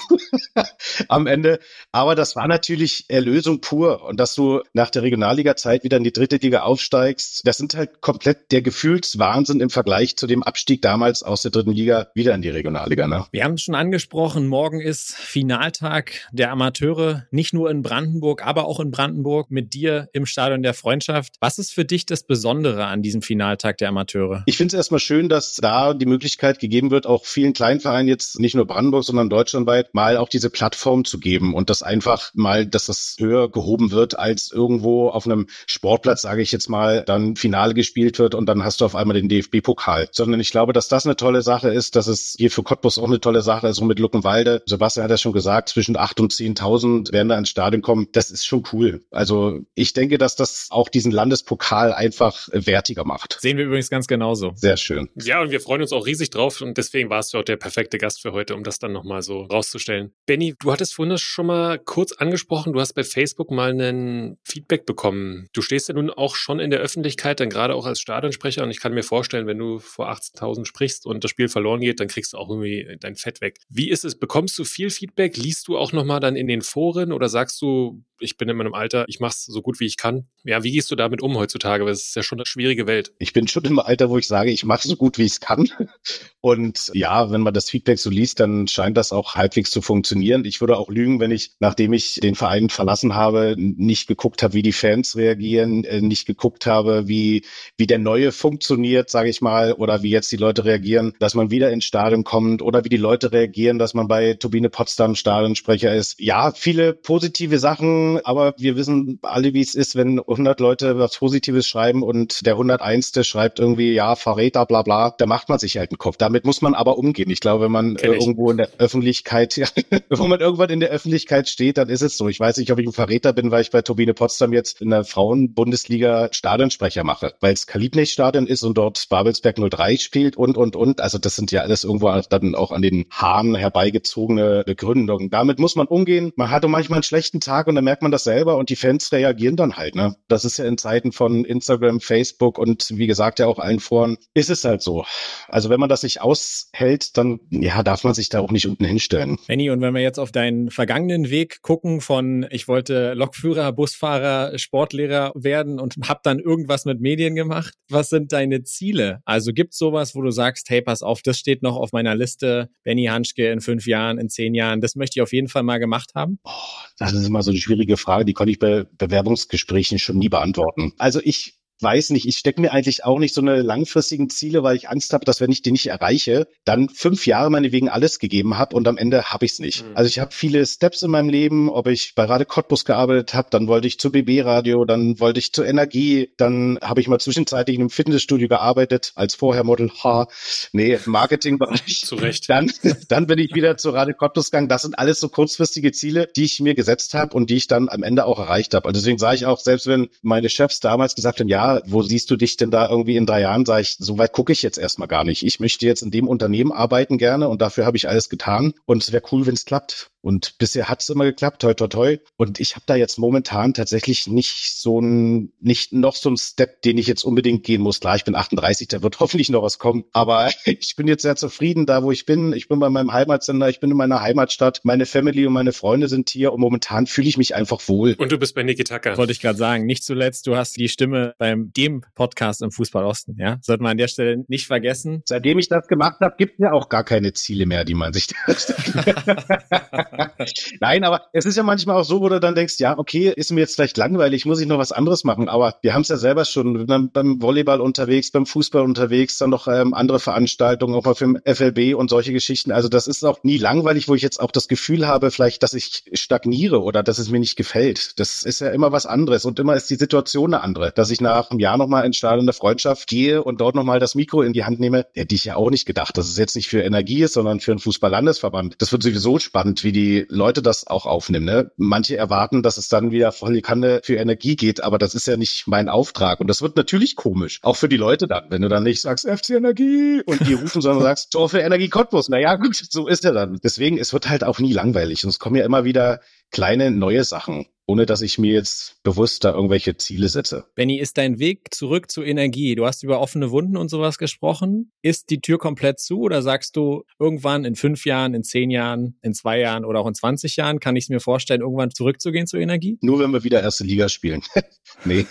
am Ende. Aber das war natürlich Erlösung pur. Und dass du nach der Regionalliga-Zeit wieder in die dritte Liga aufsteigst, das sind halt komplett der Gefühlswahnsinn im Vergleich zu dem Abstieg damals aus der dritten Liga wieder in die Regionalliga. Ne? Wir haben es schon angesprochen, morgen ist Finaltag der Amateure, nicht nur in Brandenburg, aber auch in Brandenburg mit dir im Stadion der Freundschaft. Was ist für dich das Besondere an diesem Finaltag der Amateure? Ich finde es erstmal schön, dass da die Möglichkeit gegeben wird, auch vielen Kleinvereinen jetzt nicht nur Brandenburg, sondern deutschlandweit mal auch diese Plattform zu geben und das einfach mal, dass das höher gehoben wird als irgendwo auf einem Sportplatz, sage ich jetzt mal, dann Finale gespielt wird und dann hast du auf einmal den DFB-Pokal. Sondern ich glaube, dass das eine tolle Sache ist, dass es hier für Cottbus auch eine tolle Sache ist und mit Luckenwalde. Sebastian hat das schon gesagt, zwischen 8 und 10.000 werden da ins Stadion kommen. Das ist schon cool. Also ich denke, dass das auch diesen Landespokal einfach wertiger macht. Sehen wir übrigens ganz genauso. Sehr schön. Ja, und wir freuen uns auch riesig drauf und deswegen warst du auch der perfekte Gast für heute, um das dann nochmal so rauszustellen. Benny, du hattest vorhin das schon mal kurz angesprochen. Du hast bei Facebook mal einen Feedback bekommen. Du stehst ja nun auch schon in der Öffentlichkeit, dann gerade auch als Stadionsprecher und ich kann mir vorstellen, wenn du vor 18.000 sprichst und das Spiel verloren geht, dann kriegst du auch irgendwie dein Fett weg. Wie ist es? Bekommst du viel Feedback? Liest du auch nochmal dann in den Foren oder sagst du, ich bin in meinem Alter, ich mache es so gut wie ich kann. Ja, wie gehst du damit um heutzutage? Weil es ist ja schon eine schwierige Welt. Ich bin schon im Alter, wo ich sage, ich mache so gut wie ich es kann. Und ja, wenn man das Feedback so liest, dann scheint das auch halbwegs zu funktionieren. Ich würde auch lügen, wenn ich, nachdem ich den Verein verlassen habe, nicht geguckt habe, wie die Fans reagieren, äh, nicht geguckt habe, wie, wie der Neue funktioniert, sage ich mal, oder wie jetzt die Leute reagieren, dass man wieder ins Stadion kommt oder wie die Leute reagieren, dass man bei Turbine Potsdam Stadionsprecher ist. Ja, viele positive Sachen aber wir wissen alle, wie es ist, wenn 100 Leute was Positives schreiben und der 101. schreibt irgendwie, ja, Verräter, bla bla, da macht man sich halt einen Kopf. Damit muss man aber umgehen. Ich glaube, wenn man äh, irgendwo in der Öffentlichkeit, ja, wenn man irgendwann in der Öffentlichkeit steht, dann ist es so. Ich weiß nicht, ob ich ein Verräter bin, weil ich bei Turbine Potsdam jetzt in der Frauen-Bundesliga Stadionsprecher mache, weil es Kalibnech-Stadion ist und dort Babelsberg 03 spielt und, und, und. Also das sind ja alles irgendwo dann auch an den Haaren herbeigezogene Gründungen. Damit muss man umgehen. Man hatte manchmal einen schlechten Tag und dann merkt merkt man das selber und die Fans reagieren dann halt. Ne? Das ist ja in Zeiten von Instagram, Facebook und wie gesagt ja auch allen Foren, ist es halt so. Also wenn man das nicht aushält, dann ja, darf man sich da auch nicht unten hinstellen. Benny, und wenn wir jetzt auf deinen vergangenen Weg gucken von ich wollte Lokführer, Busfahrer, Sportlehrer werden und hab dann irgendwas mit Medien gemacht, was sind deine Ziele? Also gibt's sowas, wo du sagst, hey, pass auf, das steht noch auf meiner Liste, Benny Hanschke in fünf Jahren, in zehn Jahren, das möchte ich auf jeden Fall mal gemacht haben? Oh, das ist immer so eine schwierige Frage, die konnte ich bei Bewerbungsgesprächen schon nie beantworten. Also ich weiß nicht, ich stecke mir eigentlich auch nicht so eine langfristigen Ziele, weil ich Angst habe, dass wenn ich die nicht erreiche, dann fünf Jahre meinetwegen alles gegeben habe und am Ende habe ich es nicht. Mhm. Also ich habe viele Steps in meinem Leben, ob ich bei Radio Cottbus gearbeitet habe, dann wollte ich zu BB Radio, dann wollte ich zur Energie, dann habe ich mal zwischenzeitlich in einem Fitnessstudio gearbeitet als Vorhermodel. Ha, nee, Marketingbereich. Zu Recht. Dann, dann bin ich wieder zu Radio Cottbus gegangen. Das sind alles so kurzfristige Ziele, die ich mir gesetzt habe und die ich dann am Ende auch erreicht habe. Also deswegen sage ich auch, selbst wenn meine Chefs damals gesagt haben, ja, wo siehst du dich denn da irgendwie in drei Jahren? Sag ich, so weit gucke ich jetzt erstmal gar nicht. Ich möchte jetzt in dem Unternehmen arbeiten gerne und dafür habe ich alles getan. Und es wäre cool, wenn es klappt. Und bisher hat es immer geklappt, toi toi toi. Und ich habe da jetzt momentan tatsächlich nicht so ein, nicht noch so ein Step, den ich jetzt unbedingt gehen muss. Klar, ich bin 38, da wird hoffentlich noch was kommen. Aber ich bin jetzt sehr zufrieden da, wo ich bin. Ich bin bei meinem Heimatsender, ich bin in meiner Heimatstadt. Meine Family und meine Freunde sind hier und momentan fühle ich mich einfach wohl. Und du bist bei Niki Tucker. Wollte ich gerade sagen. Nicht zuletzt, du hast die Stimme beim dem Podcast im Fußball Osten, ja? Sollte man an der Stelle nicht vergessen. Seitdem ich das gemacht habe, gibt es ja auch gar keine Ziele mehr, die man sich Nein, aber es ist ja manchmal auch so, wo du dann denkst, ja, okay, ist mir jetzt vielleicht langweilig, muss ich noch was anderes machen. Aber wir haben es ja selber schon beim, Volleyball unterwegs, beim Fußball unterwegs, dann noch ähm, andere Veranstaltungen, auch mal für den FLB und solche Geschichten. Also das ist auch nie langweilig, wo ich jetzt auch das Gefühl habe, vielleicht, dass ich stagniere oder dass es mir nicht gefällt. Das ist ja immer was anderes und immer ist die Situation eine andere. Dass ich nach einem Jahr nochmal in Stadion der Freundschaft gehe und dort nochmal das Mikro in die Hand nehme, hätte ich ja auch nicht gedacht, dass es jetzt nicht für Energie ist, sondern für einen Fußball-Landesverband. Das wird sowieso spannend, wie die Leute das auch aufnehmen. Ne? Manche erwarten, dass es dann wieder voll die Kanne für Energie geht, aber das ist ja nicht mein Auftrag. Und das wird natürlich komisch, auch für die Leute dann, wenn du dann nicht sagst FC Energie und die rufen, sondern sagst Tor für Energie Cottbus. Naja, gut, so ist er dann. Deswegen, es wird halt auch nie langweilig. Und es kommen ja immer wieder kleine neue Sachen ohne dass ich mir jetzt bewusst da irgendwelche Ziele setze. Benny, ist dein Weg zurück zur Energie? Du hast über offene Wunden und sowas gesprochen. Ist die Tür komplett zu oder sagst du, irgendwann in fünf Jahren, in zehn Jahren, in zwei Jahren oder auch in 20 Jahren kann ich es mir vorstellen, irgendwann zurückzugehen zur Energie? Nur wenn wir wieder erste Liga spielen. nee.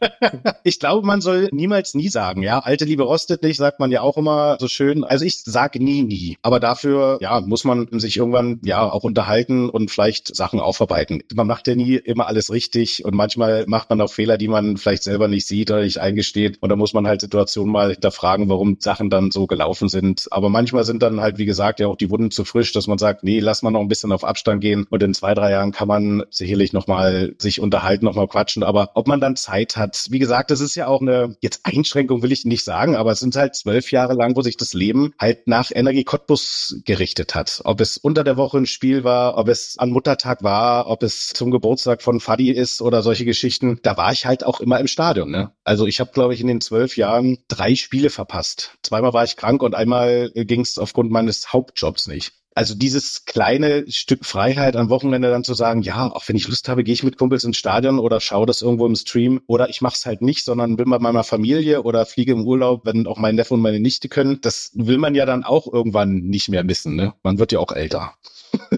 ich glaube, man soll niemals nie sagen. Ja, alte Liebe rostet nicht, sagt man ja auch immer so schön. Also ich sage nie, nie. Aber dafür, ja, muss man sich irgendwann ja auch unterhalten und vielleicht Sachen aufarbeiten. Man macht ja nie immer alles richtig und manchmal macht man auch Fehler, die man vielleicht selber nicht sieht oder nicht eingesteht. Und da muss man halt Situationen mal hinterfragen, warum Sachen dann so gelaufen sind. Aber manchmal sind dann halt, wie gesagt, ja auch die Wunden zu frisch, dass man sagt, nee, lass mal noch ein bisschen auf Abstand gehen und in zwei, drei Jahren kann man sicherlich nochmal sich unterhalten, nochmal quatschen. Aber ob man dann Zeit hat, wie gesagt, das ist ja auch eine, jetzt Einschränkung will ich nicht sagen, aber es sind halt zwölf Jahre lang, wo sich das Leben halt nach Energie Cottbus gerichtet hat. Ob es unter der Woche ein Spiel war, ob es an Muttertag war, ob es zum Geburtstag Geburtstag von Fadi ist oder solche Geschichten, da war ich halt auch immer im Stadion. Ne? Also ich habe, glaube ich, in den zwölf Jahren drei Spiele verpasst. Zweimal war ich krank und einmal ging es aufgrund meines Hauptjobs nicht. Also dieses kleine Stück Freiheit am Wochenende dann zu sagen, ja, auch wenn ich Lust habe, gehe ich mit Kumpels ins Stadion oder schaue das irgendwo im Stream oder ich mache es halt nicht, sondern bin bei meiner Familie oder fliege im Urlaub, wenn auch mein Neffe und meine Nichte können. Das will man ja dann auch irgendwann nicht mehr missen. Ne? Man wird ja auch älter.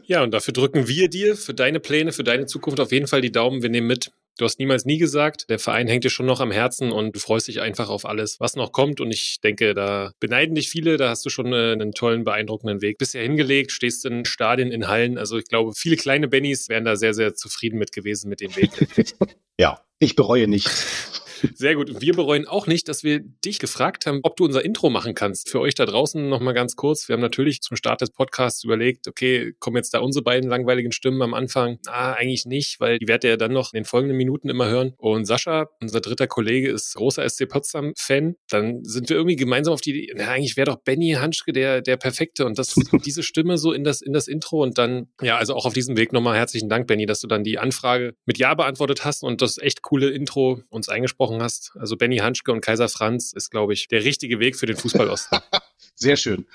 Ja, und dafür drücken wir dir für deine Pläne, für deine Zukunft auf jeden Fall die Daumen. Wir nehmen mit. Du hast niemals nie gesagt, der Verein hängt dir schon noch am Herzen und du freust dich einfach auf alles, was noch kommt. Und ich denke, da beneiden dich viele, da hast du schon äh, einen tollen, beeindruckenden Weg bisher hingelegt, stehst in Stadien, in Hallen. Also ich glaube, viele kleine Bennys wären da sehr, sehr zufrieden mit gewesen mit dem Weg. ja, ich bereue nichts. Sehr gut. Wir bereuen auch nicht, dass wir dich gefragt haben, ob du unser Intro machen kannst. Für euch da draußen nochmal ganz kurz. Wir haben natürlich zum Start des Podcasts überlegt, okay, kommen jetzt da unsere beiden langweiligen Stimmen am Anfang? Ah, eigentlich nicht, weil die werdet ihr dann noch in den folgenden Minuten immer hören. Und Sascha, unser dritter Kollege, ist großer SC Potsdam-Fan. Dann sind wir irgendwie gemeinsam auf die Idee, na, eigentlich wäre doch Benny Hanschke der, der Perfekte und das, diese Stimme so in das, in das Intro und dann, ja, also auch auf diesem Weg nochmal herzlichen Dank, Benny, dass du dann die Anfrage mit Ja beantwortet hast und das echt coole Intro uns eingesprochen hast. Also Benny Hanschke und Kaiser Franz ist, glaube ich, der richtige Weg für den Fußballosten. Sehr schön.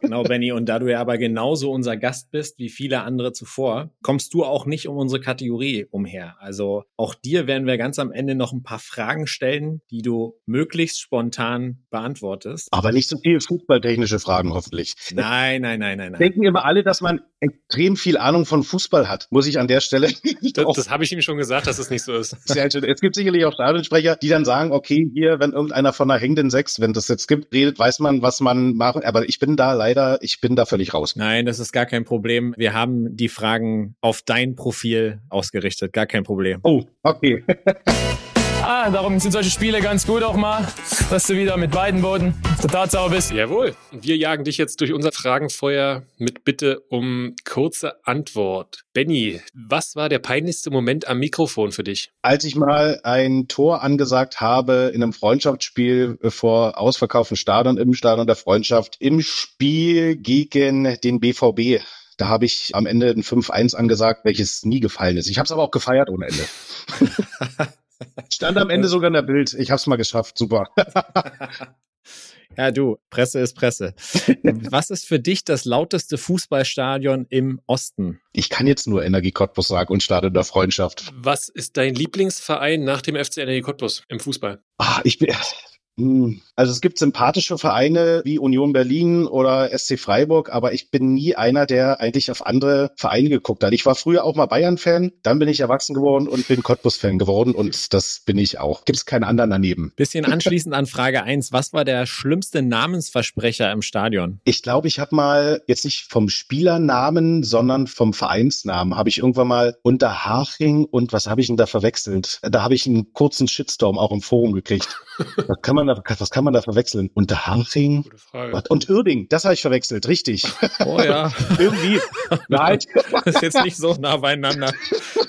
Genau, Benny. Und da du ja aber genauso unser Gast bist wie viele andere zuvor, kommst du auch nicht um unsere Kategorie umher. Also auch dir werden wir ganz am Ende noch ein paar Fragen stellen, die du möglichst spontan beantwortest. Aber nicht so viele fußballtechnische Fragen hoffentlich. Nein, nein, nein, nein, nein. Denken immer alle, dass man extrem viel Ahnung von Fußball hat, muss ich an der Stelle. Das, das habe ich ihm schon gesagt, dass es nicht so ist. Sehr schön. Es gibt sicherlich auch Stadionsprecher, die dann sagen, okay, hier, wenn irgendeiner von einer hängenden Sechs, wenn das jetzt gibt, redet, weiß man, was man macht. Aber ich bin da leider, ich bin da völlig raus. Nein, das ist gar kein Problem. Wir haben die Fragen auf dein Profil ausgerichtet. Gar kein Problem. Oh, okay. Ah, darum sind solche Spiele ganz gut auch mal, dass du wieder mit beiden Boden der Tatsache bist. Jawohl. Wir jagen dich jetzt durch unser Fragenfeuer mit Bitte um kurze Antwort. Benny, was war der peinlichste Moment am Mikrofon für dich? Als ich mal ein Tor angesagt habe in einem Freundschaftsspiel vor ausverkauftem Stadion, im Stadion der Freundschaft, im Spiel gegen den BVB. Da habe ich am Ende ein 5-1 angesagt, welches nie gefallen ist. Ich habe es aber auch gefeiert ohne Ende. Stand am Ende sogar in der Bild. Ich habe es mal geschafft. Super. Ja, du, Presse ist Presse. Was ist für dich das lauteste Fußballstadion im Osten? Ich kann jetzt nur Energie Cottbus sagen und Stadion der Freundschaft. Was ist dein Lieblingsverein nach dem FC Energie Cottbus im Fußball? Ah, ich bin. Also es gibt sympathische Vereine wie Union Berlin oder SC Freiburg, aber ich bin nie einer, der eigentlich auf andere Vereine geguckt hat. Ich war früher auch mal Bayern-Fan, dann bin ich erwachsen geworden und bin Cottbus-Fan geworden und das bin ich auch. Gibt es keinen anderen daneben. Bisschen anschließend an Frage eins: Was war der schlimmste Namensversprecher im Stadion? Ich glaube, ich habe mal jetzt nicht vom Spielernamen, sondern vom Vereinsnamen habe ich irgendwann mal unter Haching und was habe ich denn da verwechselt? Da habe ich einen kurzen Shitstorm auch im Forum gekriegt. Das kann man man da, was kann man da verwechseln? Unterhaching? Und Uerding, das habe ich verwechselt, richtig. Oh ja. Irgendwie. Nein. Das ist jetzt nicht so nah beieinander.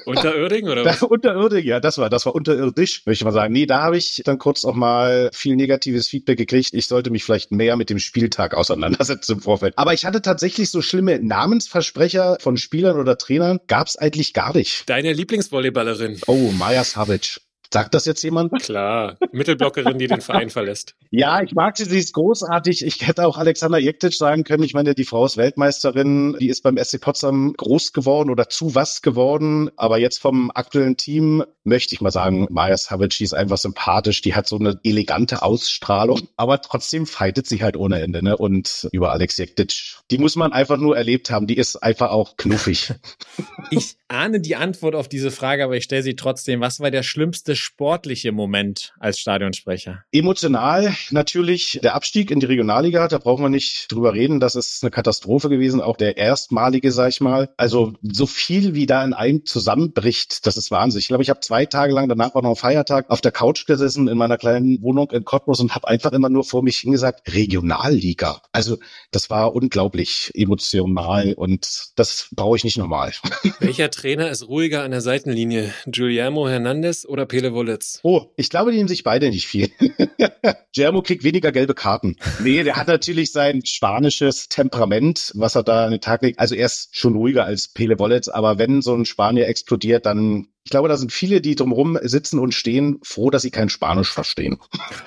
Unterirdigen oder was? Da, unterirdisch, ja, das war, das war unterirdisch, würde ich mal sagen. Nee, da habe ich dann kurz auch mal viel negatives Feedback gekriegt. Ich sollte mich vielleicht mehr mit dem Spieltag auseinandersetzen im Vorfeld. Aber ich hatte tatsächlich so schlimme Namensversprecher von Spielern oder Trainern, gab es eigentlich gar nicht. Deine Lieblingsvolleyballerin? Oh, Maja Savic. Sagt das jetzt jemand? Klar, Mittelblockerin, die den Verein verlässt. Ja, ich mag sie, sie ist großartig. Ich hätte auch Alexander Jektic sagen können. Ich meine, die Frau ist Weltmeisterin, die ist beim SC Potsdam groß geworden oder zu was geworden. Aber jetzt vom aktuellen Team möchte ich mal sagen, Maja Savic, die ist einfach sympathisch, die hat so eine elegante Ausstrahlung, aber trotzdem fightet sie halt ohne Ende. Ne? Und über Alex Jektic, die muss man einfach nur erlebt haben. Die ist einfach auch knuffig. Ich ahne die Antwort auf diese Frage, aber ich stelle sie trotzdem. Was war der schlimmste sportliche Moment als Stadionsprecher? Emotional natürlich der Abstieg in die Regionalliga. Da brauchen wir nicht drüber reden. Das ist eine Katastrophe gewesen. Auch der erstmalige, sag ich mal. Also so viel wie da in einem zusammenbricht, das ist Wahnsinn. Ich glaube, ich habe zwei Tage lang, danach war noch ein Feiertag, auf der Couch gesessen in meiner kleinen Wohnung in Cottbus und habe einfach immer nur vor mich hingesagt, Regionalliga. Also das war unglaublich emotional und das brauche ich nicht normal. Welcher Trainer ist ruhiger an der Seitenlinie? Guillermo Hernandez oder Pele Wollitz? Oh, ich glaube, die nehmen sich beide nicht viel. Guillermo kriegt weniger gelbe Karten. Nee, der hat natürlich sein spanisches Temperament, was er da an den Tag legt. Also er ist schon ruhiger als Pele Wollitz, aber wenn so ein Spanier explodiert, dann ich glaube, da sind viele, die drumherum sitzen und stehen, froh, dass sie kein Spanisch verstehen.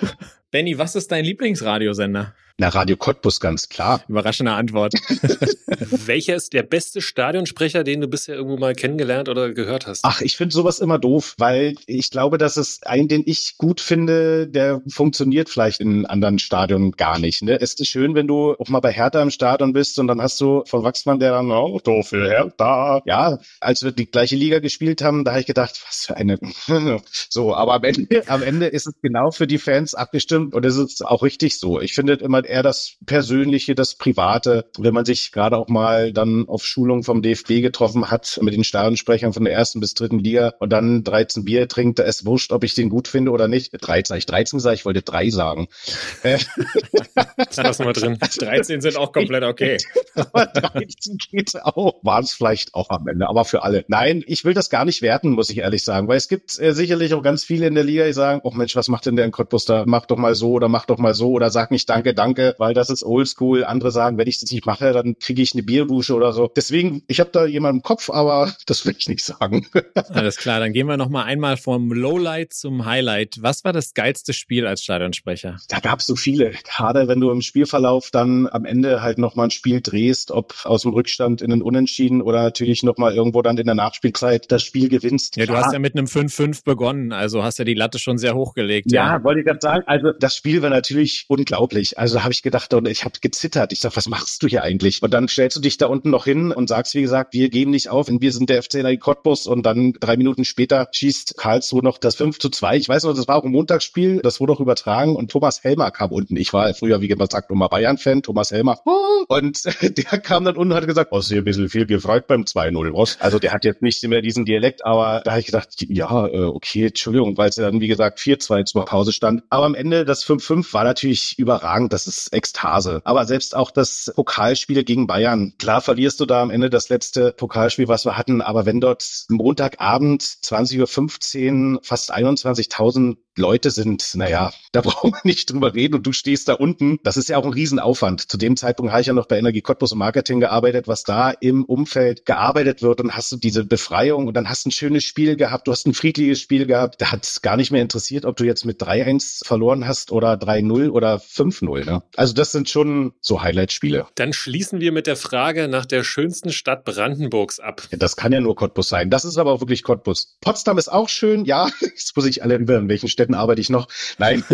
Benny, was ist dein Lieblingsradiosender? Na, Radio Cottbus, ganz klar. Überraschende Antwort. Welcher ist der beste Stadionsprecher, den du bisher irgendwo mal kennengelernt oder gehört hast? Ach, ich finde sowas immer doof, weil ich glaube, dass es einen, den ich gut finde, der funktioniert vielleicht in anderen Stadionen gar nicht. Ne? Es ist schön, wenn du auch mal bei Hertha im Stadion bist und dann hast du von Wachsmann, der dann, oh, doof für Hertha. Ja, als wir die gleiche Liga gespielt haben, da habe ich gedacht, was für eine. so, aber am Ende, am Ende ist es genau für die Fans abgestimmt und es ist auch richtig so. Ich finde immer eher das Persönliche, das Private. Wenn man sich gerade auch mal dann auf Schulung vom DFB getroffen hat mit den Stadionsprechern von der ersten bis dritten Liga und dann 13 Bier trinkt, da ist wurscht, ob ich den gut finde oder nicht. 13 ich 13 sage, ich wollte drei sagen. das lassen wir drin. 13 sind auch komplett okay. aber 13 geht auch. Waren es vielleicht auch am Ende, aber für alle. Nein, ich will das gar nicht werten, muss ich ehrlich sagen, weil es gibt äh, sicherlich auch ganz viele in der Liga, die sagen, oh Mensch, was macht denn der in Cottbus da? Mach doch mal so oder mach doch mal so oder sag nicht danke, danke sage, weil das ist oldschool. Andere sagen, wenn ich das nicht mache, dann kriege ich eine Bierdusche oder so. Deswegen, ich habe da jemanden im Kopf, aber das will ich nicht sagen. Alles klar, dann gehen wir noch mal einmal vom Lowlight zum Highlight. Was war das geilste Spiel als Stadionsprecher? Da gab es so viele. Gerade wenn du im Spielverlauf dann am Ende halt noch mal ein Spiel drehst, ob aus dem Rückstand in den Unentschieden oder natürlich noch mal irgendwo dann in der Nachspielzeit das Spiel gewinnst. Ja, du hast ja mit einem 5-5 begonnen, also hast ja die Latte schon sehr hochgelegt. Ja, ja. wollte ich gerade sagen. Also das Spiel war natürlich unglaublich. Also da habe ich gedacht und ich habe gezittert. Ich sag, was machst du hier eigentlich? Und dann stellst du dich da unten noch hin und sagst, wie gesagt, wir geben nicht auf und wir sind der FC Cottbus und dann drei Minuten später schießt Karlsruhe noch das 5 zu 2. Ich weiß noch, das war auch ein Montagsspiel, das wurde auch übertragen und Thomas Helmer kam unten. Ich war früher, wie man sagt, immer Bayern-Fan, Thomas Helmer. Und der kam dann unten und hat gesagt, oh, sehr ein bisschen viel gefreut beim 2-0. Also der hat jetzt nicht mehr diesen Dialekt, aber da habe ich gedacht, ja, äh, okay, Entschuldigung, weil es ja dann, wie gesagt, 4-2 zur Pause stand. Aber am Ende das 5-5 war natürlich überragend. Das ist Ekstase. Aber selbst auch das Pokalspiel gegen Bayern. Klar verlierst du da am Ende das letzte Pokalspiel, was wir hatten. Aber wenn dort Montagabend 20.15 Uhr fast 21.000 Leute sind, naja, da brauchen wir nicht drüber reden und du stehst da unten. Das ist ja auch ein Riesenaufwand. Zu dem Zeitpunkt habe ich ja noch bei Energie Cottbus und Marketing gearbeitet, was da im Umfeld gearbeitet wird und hast du diese Befreiung und dann hast du ein schönes Spiel gehabt, du hast ein friedliches Spiel gehabt. Da hat es gar nicht mehr interessiert, ob du jetzt mit 3-1 verloren hast oder 3-0 oder 5-0. Ne? Also das sind schon so Highlight-Spiele. Dann schließen wir mit der Frage nach der schönsten Stadt Brandenburgs ab. Ja, das kann ja nur Cottbus sein. Das ist aber auch wirklich Cottbus. Potsdam ist auch schön, ja. Jetzt muss ich alle über in welchen Städten arbeite ich noch. Nein.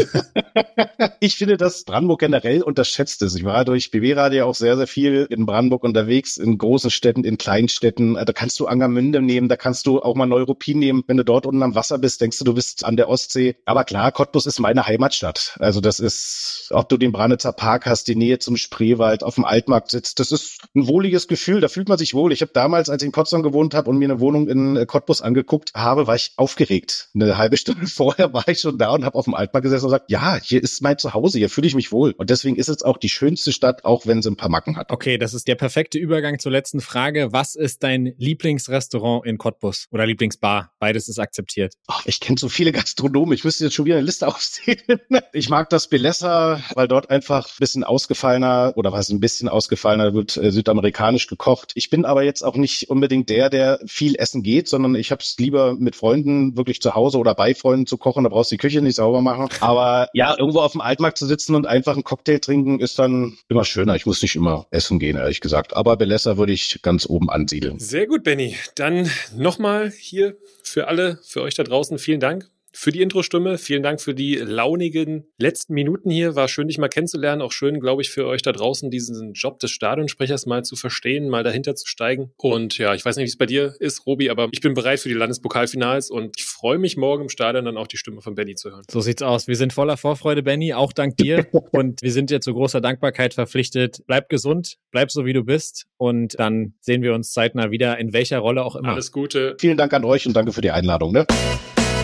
ich finde, dass Brandenburg generell unterschätzt ist. Ich war durch BW-Radio auch sehr, sehr viel in Brandenburg unterwegs, in großen Städten, in kleinen Städten. Da kannst du Angermünde nehmen, da kannst du auch mal Neuruppin nehmen. Wenn du dort unten am Wasser bist, denkst du, du bist an der Ostsee. Aber klar, Cottbus ist meine Heimatstadt. Also das ist, ob du den Branitzer Park hast, die Nähe zum Spreewald, auf dem Altmarkt sitzt, das ist ein wohliges Gefühl. Da fühlt man sich wohl. Ich habe damals, als ich in Potsdam gewohnt habe und mir eine Wohnung in Cottbus angeguckt habe, war ich aufgeregt. Eine halbe Stunde vorher war ich schon da und habe auf dem Altmarkt gesessen und gesagt, ja, hier ist mein Zuhause, hier fühle ich mich wohl. Und deswegen ist es auch die schönste Stadt, auch wenn sie ein paar Macken hat. Okay, das ist der perfekte Übergang zur letzten Frage. Was ist dein Lieblingsrestaurant in Cottbus oder Lieblingsbar? Beides ist akzeptiert. Oh, ich kenne so viele Gastronomen. Ich müsste jetzt schon wieder eine Liste aufzählen. Ich mag das Belessa, weil dort einfach ein bisschen ausgefallener oder was ein bisschen ausgefallener wird äh, südamerikanisch gekocht. Ich bin aber jetzt auch nicht unbedingt der, der viel essen geht, sondern ich habe es lieber mit Freunden wirklich zu Hause oder bei Freunden zu kochen. Da brauchst du die Küche nicht sauber machen. Aber ja, irgendwo auf dem Altmarkt zu sitzen und einfach einen Cocktail trinken ist dann immer schöner. Ich muss nicht immer essen gehen, ehrlich gesagt. Aber Belessa würde ich ganz oben ansiedeln. Sehr gut, Benny. Dann nochmal hier für alle, für euch da draußen, vielen Dank für die Intro-Stimme. Vielen Dank für die launigen letzten Minuten hier. War schön, dich mal kennenzulernen. Auch schön, glaube ich, für euch da draußen, diesen Job des Stadionsprechers mal zu verstehen, mal dahinter zu steigen. Und ja, ich weiß nicht, wie es bei dir ist, Robi, aber ich bin bereit für die Landespokalfinals und ich freue mich morgen im Stadion dann auch die Stimme von Benny zu hören. So sieht's aus. Wir sind voller Vorfreude, Benny, auch dank dir. und wir sind dir zu großer Dankbarkeit verpflichtet. Bleib gesund, bleib so wie du bist und dann sehen wir uns zeitnah wieder, in welcher Rolle auch immer. Alles Gute. Vielen Dank an euch und danke für die Einladung. Ne?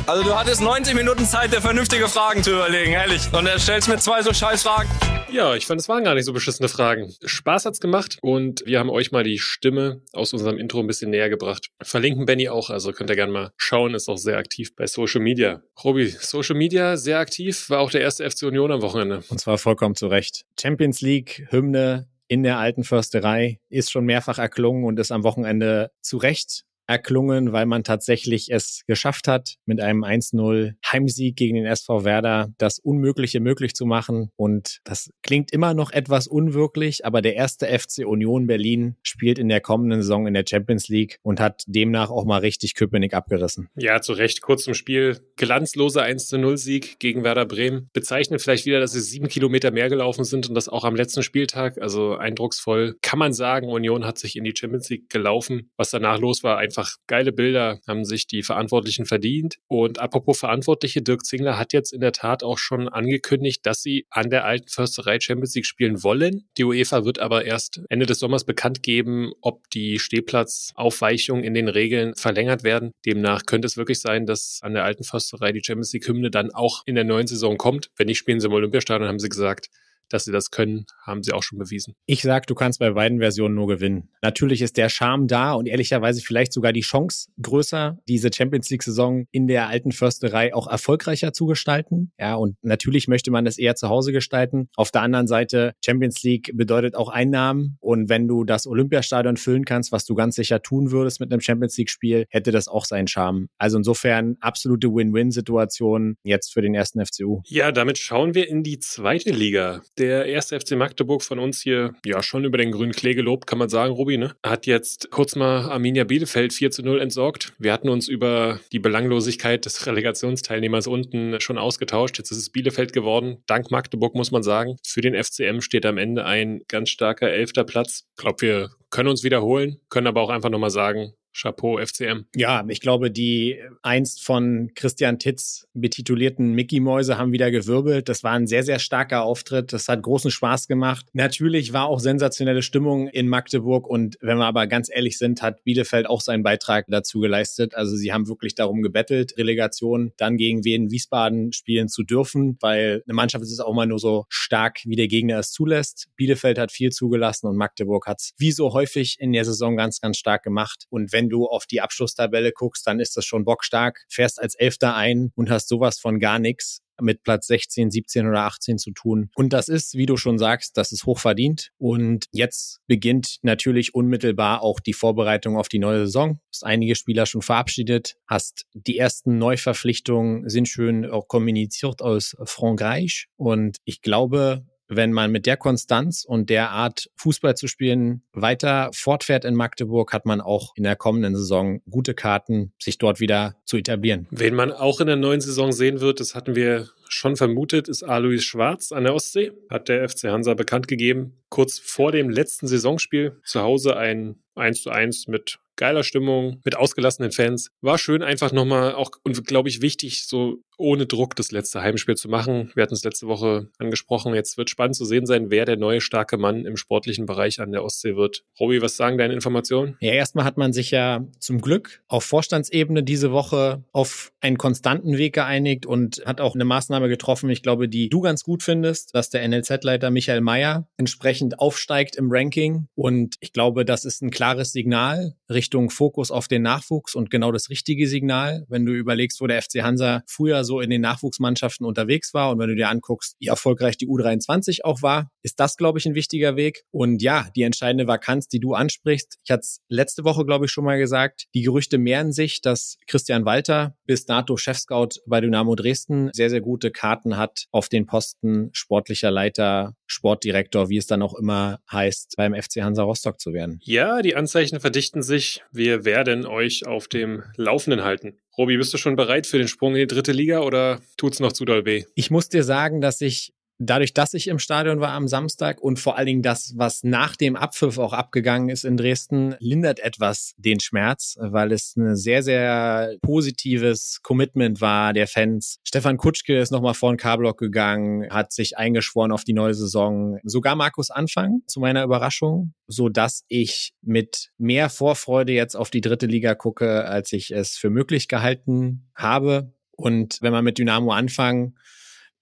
Also du hattest 90 Minuten Zeit, dir vernünftige Fragen zu überlegen, ehrlich. Und er stellst mir zwei so scheiß Fragen. Ja, ich fand, es waren gar nicht so beschissene Fragen. Spaß hat's gemacht und wir haben euch mal die Stimme aus unserem Intro ein bisschen näher gebracht. Verlinken Benny auch, also könnt ihr gerne mal schauen, ist auch sehr aktiv bei Social Media. Robi, Social Media sehr aktiv, war auch der erste FC Union am Wochenende. Und zwar vollkommen zu Recht. Champions League, Hymne in der alten Försterei ist schon mehrfach erklungen und ist am Wochenende zu Recht erklungen, weil man tatsächlich es geschafft hat, mit einem 1-0 Heimsieg gegen den SV Werder das Unmögliche möglich zu machen. Und das klingt immer noch etwas unwirklich, aber der erste FC Union Berlin spielt in der kommenden Saison in der Champions League und hat demnach auch mal richtig Köpenick abgerissen. Ja, zu Recht. Kurz zum Spiel. Glanzloser 1-0-Sieg gegen Werder Bremen. Bezeichnet vielleicht wieder, dass sie sieben Kilometer mehr gelaufen sind und das auch am letzten Spieltag. Also eindrucksvoll. Kann man sagen, Union hat sich in die Champions League gelaufen. Was danach los war, einfach einfach geile Bilder, haben sich die Verantwortlichen verdient. Und apropos Verantwortliche, Dirk Zingler hat jetzt in der Tat auch schon angekündigt, dass sie an der alten Försterei Champions League spielen wollen. Die UEFA wird aber erst Ende des Sommers bekannt geben, ob die Stehplatzaufweichungen in den Regeln verlängert werden. Demnach könnte es wirklich sein, dass an der alten Försterei die Champions League Hymne dann auch in der neuen Saison kommt. Wenn nicht, spielen sie im Olympiastadion, haben sie gesagt. Dass sie das können, haben sie auch schon bewiesen. Ich sag, du kannst bei beiden Versionen nur gewinnen. Natürlich ist der Charme da und ehrlicherweise vielleicht sogar die Chance größer, diese Champions League-Saison in der alten Försterei auch erfolgreicher zu gestalten. Ja, und natürlich möchte man das eher zu Hause gestalten. Auf der anderen Seite, Champions League bedeutet auch Einnahmen. Und wenn du das Olympiastadion füllen kannst, was du ganz sicher tun würdest mit einem Champions League-Spiel, hätte das auch seinen Charme. Also insofern absolute Win-Win-Situation jetzt für den ersten FCU. Ja, damit schauen wir in die zweite Liga. Der erste FC Magdeburg von uns hier, ja, schon über den grünen Klee gelobt, kann man sagen, Rubi, ne? Hat jetzt kurz mal Arminia Bielefeld 4 zu 0 entsorgt. Wir hatten uns über die Belanglosigkeit des Relegationsteilnehmers unten schon ausgetauscht. Jetzt ist es Bielefeld geworden. Dank Magdeburg muss man sagen. Für den FCM steht am Ende ein ganz starker elfter Platz. Ich glaube, wir können uns wiederholen, können aber auch einfach nochmal sagen, Chapeau FCM. Ja, ich glaube, die einst von Christian Titz betitulierten Mickey-Mäuse haben wieder gewirbelt. Das war ein sehr, sehr starker Auftritt. Das hat großen Spaß gemacht. Natürlich war auch sensationelle Stimmung in Magdeburg. Und wenn wir aber ganz ehrlich sind, hat Bielefeld auch seinen Beitrag dazu geleistet. Also sie haben wirklich darum gebettelt, Relegation dann gegen Wien Wiesbaden spielen zu dürfen, weil eine Mannschaft ist auch mal nur so stark, wie der Gegner es zulässt. Bielefeld hat viel zugelassen und Magdeburg hat es wie so häufig in der Saison ganz, ganz stark gemacht. Und wenn wenn du auf die Abschlusstabelle guckst, dann ist das schon bockstark. Fährst als Elfter ein und hast sowas von gar nichts mit Platz 16, 17 oder 18 zu tun. Und das ist, wie du schon sagst, das ist hochverdient. Und jetzt beginnt natürlich unmittelbar auch die Vorbereitung auf die neue Saison. Hast einige Spieler schon verabschiedet, hast die ersten Neuverpflichtungen sind schön auch kommuniziert aus Frankreich. Und ich glaube, wenn man mit der Konstanz und der Art Fußball zu spielen weiter fortfährt in Magdeburg, hat man auch in der kommenden Saison gute Karten, sich dort wieder zu etablieren. Wen man auch in der neuen Saison sehen wird, das hatten wir schon vermutet, ist Alois Schwarz an der Ostsee. Hat der FC Hansa bekannt gegeben. Kurz vor dem letzten Saisonspiel zu Hause ein 1 zu 1 mit geiler Stimmung, mit ausgelassenen Fans. War schön einfach nochmal auch und glaube ich wichtig, so ohne Druck das letzte Heimspiel zu machen. Wir hatten es letzte Woche angesprochen. Jetzt wird spannend zu sehen sein, wer der neue starke Mann im sportlichen Bereich an der Ostsee wird. Robi, was sagen deine Informationen? Ja, erstmal hat man sich ja zum Glück auf Vorstandsebene diese Woche auf einen konstanten Weg geeinigt und hat auch eine Maßnahme getroffen, ich glaube, die du ganz gut findest, dass der NLZ-Leiter Michael Mayer entsprechend aufsteigt im Ranking. Und ich glaube, das ist ein klares Signal Richtung Fokus auf den Nachwuchs und genau das richtige Signal, wenn du überlegst, wo der FC Hansa früher so in den Nachwuchsmannschaften unterwegs war und wenn du dir anguckst, wie erfolgreich die U23 auch war, ist das, glaube ich, ein wichtiger Weg. Und ja, die entscheidende Vakanz, die du ansprichst, ich hatte es letzte Woche, glaube ich, schon mal gesagt, die Gerüchte mehren sich, dass Christian Walter bis dato Chefscout bei Dynamo Dresden sehr, sehr gute Karten hat auf den Posten sportlicher Leiter, Sportdirektor, wie es dann auch immer heißt, beim FC Hansa Rostock zu werden. Ja, die Anzeichen verdichten sich. Wir werden euch auf dem Laufenden halten. Robi, bist du schon bereit für den Sprung in die dritte Liga oder tut's noch zu doll weh? Ich muss dir sagen, dass ich dadurch, dass ich im Stadion war am Samstag und vor allen Dingen das, was nach dem Abpfiff auch abgegangen ist in Dresden, lindert etwas den Schmerz, weil es ein sehr, sehr positives Commitment war der Fans. Stefan Kutschke ist nochmal vor den K-Block gegangen, hat sich eingeschworen auf die neue Saison. Sogar Markus Anfang, zu meiner Überraschung, so dass ich mit mehr Vorfreude jetzt auf die dritte Liga gucke, als ich es für möglich gehalten habe. Und wenn man mit Dynamo anfangen,